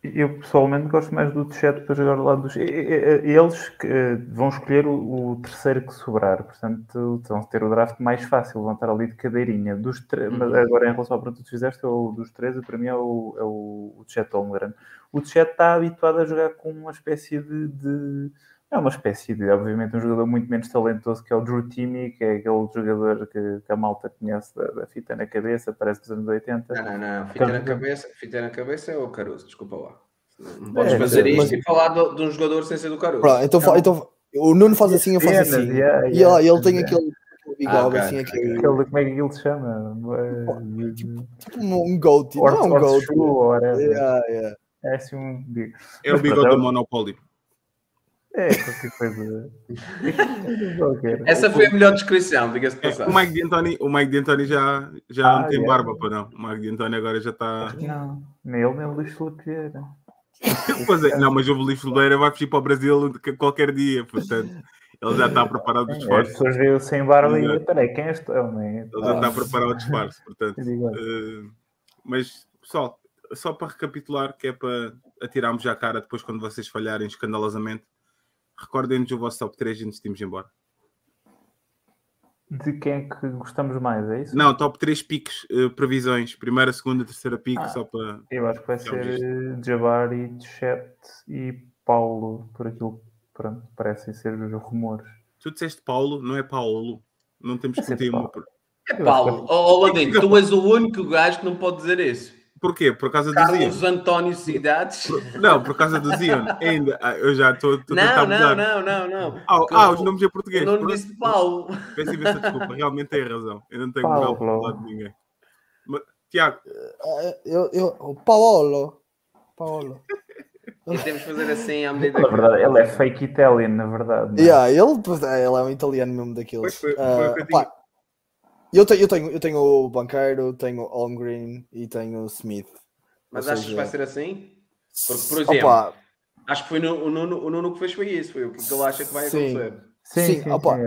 S6: Eu pessoalmente gosto mais do chat para jogar ao lado dos. Eles eh, vão escolher o, terceiro que sobrar, portanto vão ter o draft mais fácil, vão estar ali de cadeirinha. Dos tre- mas agora, em relação à pergunta que tu fizeste, o dos três, para mim é o, é o, o Chet Holmgren. O está habituado a jogar com uma espécie de, de- É uma espécie de, obviamente, um jogador muito menos talentoso que é o Drew Timmy, que é aquele jogador que, que a malta conhece da, da fita na cabeça, parece dos anos 80.
S4: Não, não, não. Fita na cabeça, fita na cabeça é o Caruso, desculpa lá. Não podes
S6: É,
S4: fazer
S7: mas-
S4: isto e falar do- de um jogador sem ser do Caruso.
S7: Pronto, então, então o Nuno faz assim, eu faço assim.
S6: yeah,
S7: E
S6: yeah,
S7: ele, ele tem
S6: yeah.
S7: aquele, bigode
S4: Ah,
S7: assim, aquele,
S6: Aquele, como é que aquilo se chama? Eh,
S7: tipo um goat, não é um goat.
S6: É assim um.
S5: É o
S6: Mas
S5: bigode do Monopoly.
S6: É qualquer coisa.
S4: Essa foi a melhor descrição, diga-se de
S5: É,
S4: passagem.
S5: o Mike D'Antoni, o Mike D'Antoni já, já
S6: Ah,
S5: não tem
S6: yeah.
S5: barba, pá, não. O Mike D'Antoni agora já está.
S6: Não, nem ele nem o Luís.
S5: Pois é, não, mas o Luís Filbeira vai fugir para o Brasil qualquer dia, portanto, ele já está a preparar o
S6: As
S5: disfarce.
S6: pessoas veem sem barba e peraí, quem és tu? Ele nem-
S5: Ele já está a preparar o disfarce, portanto. Eh, mas, pessoal, só para recapitular, que é para atirarmos já a cara depois quando vocês falharem escandalosamente. Recordem-nos o vosso top 3 antes de irmos embora.
S6: De quem é que gostamos mais, é isso?
S5: Não, top 3 piques, eh, previsões. Primeira, segunda, terceira pique,
S6: Ah.
S5: só para.
S6: Eu acho que vai ser eh, Jabari, Chet e Paulo, por aquilo que pronto, parecem ser os rumores.
S5: Tu disseste Paulo, não é Paulo. Não temos que.
S6: Paulo.
S5: Por...
S4: É Paulo, ó oh, Landinho, tu és o único gajo que não pode dizer isso.
S5: Porquê? Por causa do Zion.
S4: Carlos António Cidades.
S5: Não, por causa do Zion. Ainda. Ah, Eu já estou a tentar
S4: Não, não,
S5: mudar.
S4: não, não, não.
S5: Ah,
S4: Que
S5: ah, os nomes em português.
S4: Eu não
S5: Pronto.
S4: disse Paulo.
S5: Peço imensa desculpa, realmente tem razão. Eu não tenho
S6: Paulo.
S5: para falar de ninguém. Mas, Tiago,
S7: Ah, Eu, eu, o Paolo. Paolo.
S4: E temos que fazer assim à medida
S6: Na
S4: que.
S6: verdade, ele é fake Italian, na verdade. não é?
S7: Yeah, ele, é, ele é um italiano mesmo daqueles.
S5: Foi- foi o que eu
S7: tenho, eu, tenho, eu tenho o Banqueiro, tenho o Holmgren e tenho o Smith.
S4: Mas
S7: Ou
S4: achas que vai ser assim? Porque, por exemplo,
S7: Opa,
S4: Acho que foi no, o, Nuno, o Nuno que fez foi isso. Foi o que ele acha que vai
S7: Sim.
S4: acontecer.
S6: Sim,
S7: Sim,
S6: sim,
S7: opa.
S6: sim,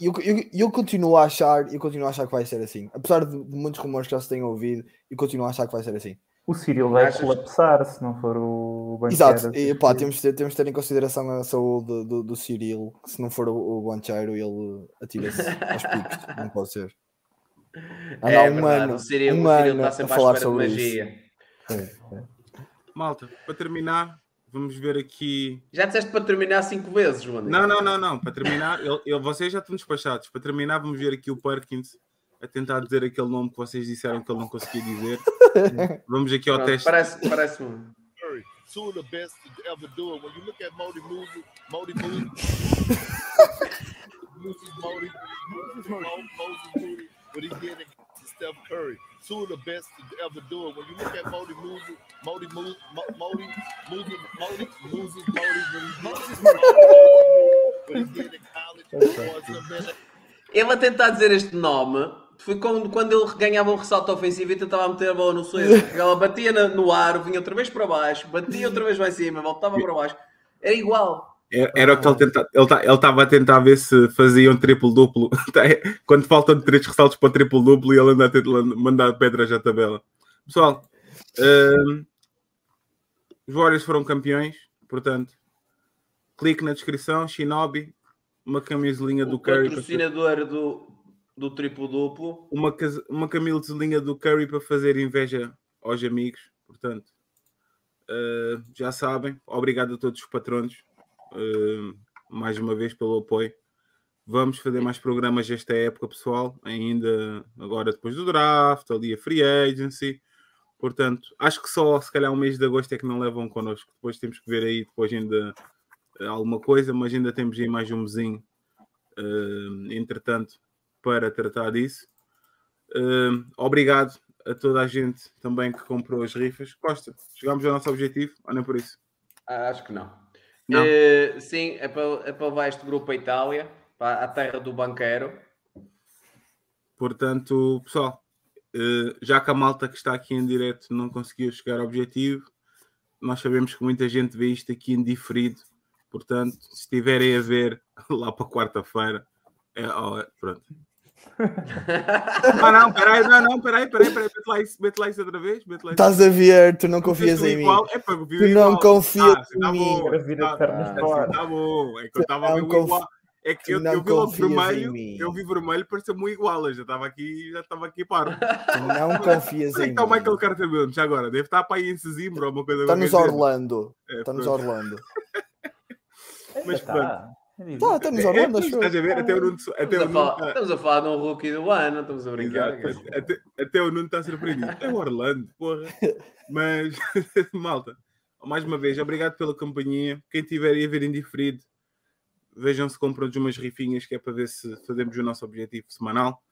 S7: eu, eu, eu continuo a achar, eu continuo a achar que vai ser assim. Apesar de, de muitos rumores que já se tenham ouvido, eu continuo a achar que vai ser assim.
S6: O Cyril vai
S4: Achas-
S6: colapsar se não for o banqueiro.
S7: Exato, e, pá, temos, de ter, temos de ter em consideração a saúde do, do Cyril, que se não for o, o Bancheiro, ele atira-se aos picos, não pode ser. Andar
S4: é
S7: um
S4: verdade,
S7: ano,
S4: o Cyril,
S7: um ano
S4: está
S7: a
S4: sempre
S7: falar sobre isso.
S4: magia.
S6: É, é.
S5: malta, para terminar, vamos ver aqui.
S4: Já disseste para terminar cinco vezes, João.
S5: Não, não, não, não. Para terminar, ele, ele- vocês já estão despachados. Para terminar, vamos ver aqui o Perkins a tentar dizer aquele nome que vocês disseram que ele não conseguia dizer. Vamos aqui ao
S4: Pronto,
S5: teste.
S4: parece, parece um.
S8: Curry, two of the best to ever do it. When you look at Modi Moody, Modi Moody, Moses Modi, Moses Mo- Moses Moody, what he did against Steph Curry, two of the best to ever do it. When you look at Modi Modi Modi, Modi.
S4: Ele a tentar dizer este nome foi quando, quando ele ganhava um ressalto ofensivo e tentava meter a bola no cesto. Ela batia na- no ar, vinha outra vez para baixo, batia outra vez em cima, voltava para baixo. Era igual.
S5: Era, o que ele tentava. Ele tá- estava a tentar ver se fazia um triplo-duplo. Quando faltam três ressaltos para o triplo-duplo e ele anda a tentar mandar pedras à tabela. Pessoal, hum, os Warriors foram campeões, portanto, clique na descrição. Shinobi, uma camisolinha do
S4: O
S5: Curry. para-
S4: patrocinador do, do triplo-duplo.
S5: uma, uma camisolinha do Curry para fazer inveja aos amigos. Portanto, eh, já sabem. Obrigado a todos os patronos, mais uma vez pelo apoio. Vamos fazer mais programas esta época, pessoal. Ainda agora depois do draft, ali a free agency. Portanto, acho que só se calhar um mês de agosto é que não levam connosco. Depois temos que ver aí, depois ainda eh, alguma coisa, mas ainda temos aí mais um mesinho. eh, entretanto, para tratar disso. Hum, obrigado a toda a gente também que comprou as rifas. Costa, chegámos ao nosso objetivo, ou nem por isso?
S4: Ah, acho que não. Eh, sim, é para, é para levar este grupo à Itália, para a terra do banqueiro.
S5: Portanto, pessoal, eh, já que a malta que está aqui em direto não conseguiu chegar ao objetivo, nós sabemos que muita gente vê isto aqui em diferido. Portanto, se estiverem a ver lá para quarta-feira, é, é- pronto. Ah, não, peraí, não, não, peraí, peraí, peraí, mete lá isso, mete lá isso outra vez, mete lá isso.
S7: Estás a ver, tu não confias em mim.
S5: É para ver
S7: Tu
S5: igual.
S7: não confias
S5: Ah, tá
S7: em mim.
S5: bom,
S6: Para vir a
S5: tá- assim
S6: fora.
S5: tá bom. É que eu estava a ver igual. É que eu, eu vi logo vermelho, eu vi vermelho, pareceu-me um igual. Eu já estava aqui, já estava aqui paro.
S7: Tu não confias
S5: é
S7: em
S5: está o
S7: mim.
S5: Michael Carter Williams já agora? Deve estar para aí em Sesimbra ou uma coisa
S7: Está nos
S5: qualquer dizer.
S7: Orlando.
S5: É,
S7: Está nos
S5: pronto.
S7: Orlando.
S5: Mas
S6: Tá,
S5: pronto.
S7: Tá, está nos
S5: É,
S7: acho.
S5: estás a ver? Até o Nuno. Até
S4: Estamos
S5: o
S4: a, falar,
S5: tá-
S4: estamos a falar de um rookie do ano, estamos a brincar.
S5: Exato. Até, até o Nuno está surpreendido. É o Orlando, porra. Mas, malta, mais uma vez, obrigado pela companhia. Quem tiver aí a ver indiferido, vejam se compram de umas rifinhas que é para ver se fazemos o nosso objetivo semanal.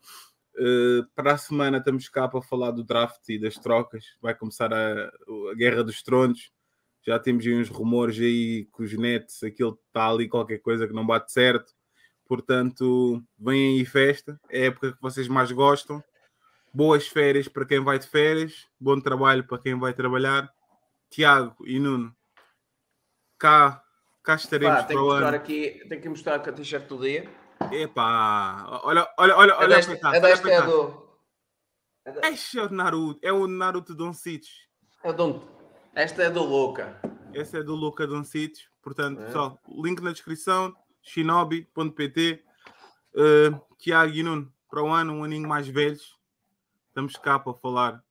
S5: Uh, para a semana estamos cá para falar do draft e das trocas. Vai começar a, a Guerra dos Tronos. Já temos aí uns rumores aí que os Nets, aquilo está ali qualquer coisa que não bate certo. Portanto, vem aí festa. É a época que vocês mais gostam. Boas férias para quem vai de férias. Bom trabalho para quem vai trabalhar. Tiago e Nuno, cá, cá estaremos
S4: Pá, tem
S5: para
S4: que
S5: o
S4: mostrar
S5: ano.
S4: aqui, tem que mostrar a t-shirt do dia.
S5: Epá, olha, olha, olha,
S4: É
S5: olha
S4: desta,
S5: para cá.
S4: é, desta
S5: para
S4: é
S5: cá.
S4: do.
S5: É o Naruto, é o Naruto Doncic.
S4: Eu dou Esta é do Luca.
S5: Esse é do Luca Doncic. Portanto,
S4: É.
S5: pessoal, link na descrição, shinobi.pt. Uh, Tiago e Nuno, para o ano, um aninho mais velhos. Estamos cá para falar.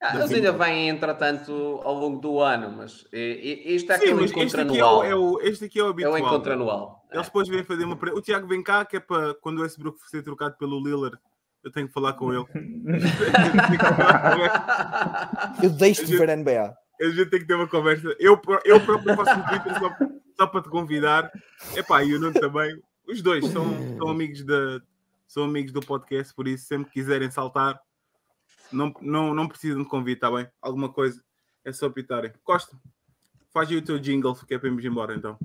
S4: Ah, eles ainda vêm, entretanto, ao longo do ano, mas e- e- isto é
S5: Sim,
S4: aquele
S5: mas
S4: encontro
S5: este aqui, é o,
S4: anual.
S5: é o- este aqui é o
S4: É o
S5: habitual.
S4: encontro anual.
S5: Eles depois vêm fazer uma. O Tiago vem cá, que é para quando o Westbrook ser trocado pelo Lillard, eu tenho que falar com ele.
S7: Eu deixo de ver NBA.
S5: A gente tem que ter uma conversa. Eu, eu próprio faço um Twitter só, só para te convidar. Epá, e o Nuno também. Os dois são, são, amigos da, são amigos do podcast, por isso, sempre que quiserem saltar, não, não, não precisam de convite, está bem? Alguma coisa, é só pitarem. Costa, faz aí o teu jingle, que é para irmos embora então.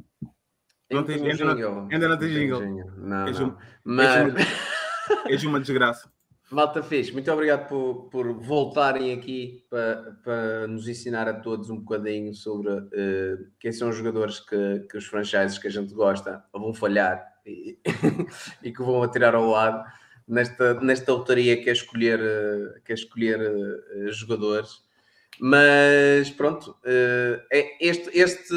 S5: Não tens- ainda não- ainda não tens jingle.
S4: Não, não. Mas,
S5: És uma desgraça.
S4: Malta fixe, muito obrigado por, por voltarem aqui para, para nos ensinar a todos um bocadinho sobre eh, quem são os jogadores que, que os franchises que a gente gosta vão falhar e, e que vão atirar ao lado nesta, nesta lotaria que é escolher, eh, que é escolher eh, jogadores. Mas pronto, é este, este,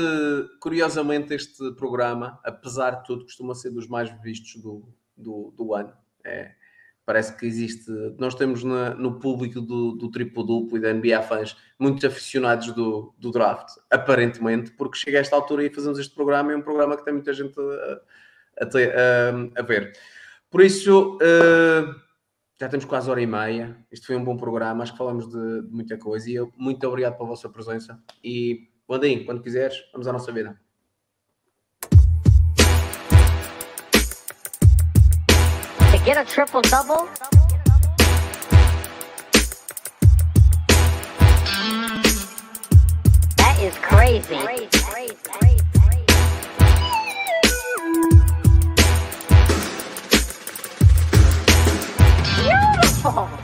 S4: curiosamente, este programa, apesar de tudo, costuma ser dos mais vistos do, do, do ano. É, parece que existe. Nós temos na- no público do, do triplo-duplo e da NBA fãs muitos aficionados do, do draft, aparentemente, porque chega a esta altura e fazemos este programa. É um programa que tem muita gente a, a, a- a ver. Por isso, eh, já temos quase hora e meia. Isto foi um bom programa. Acho que falamos de, de muita coisa. E eu, muito obrigado pela vossa presença. E, quando quiseres, vamos à nossa vida.
S3: Get a triple double. That is crazy. Beautiful.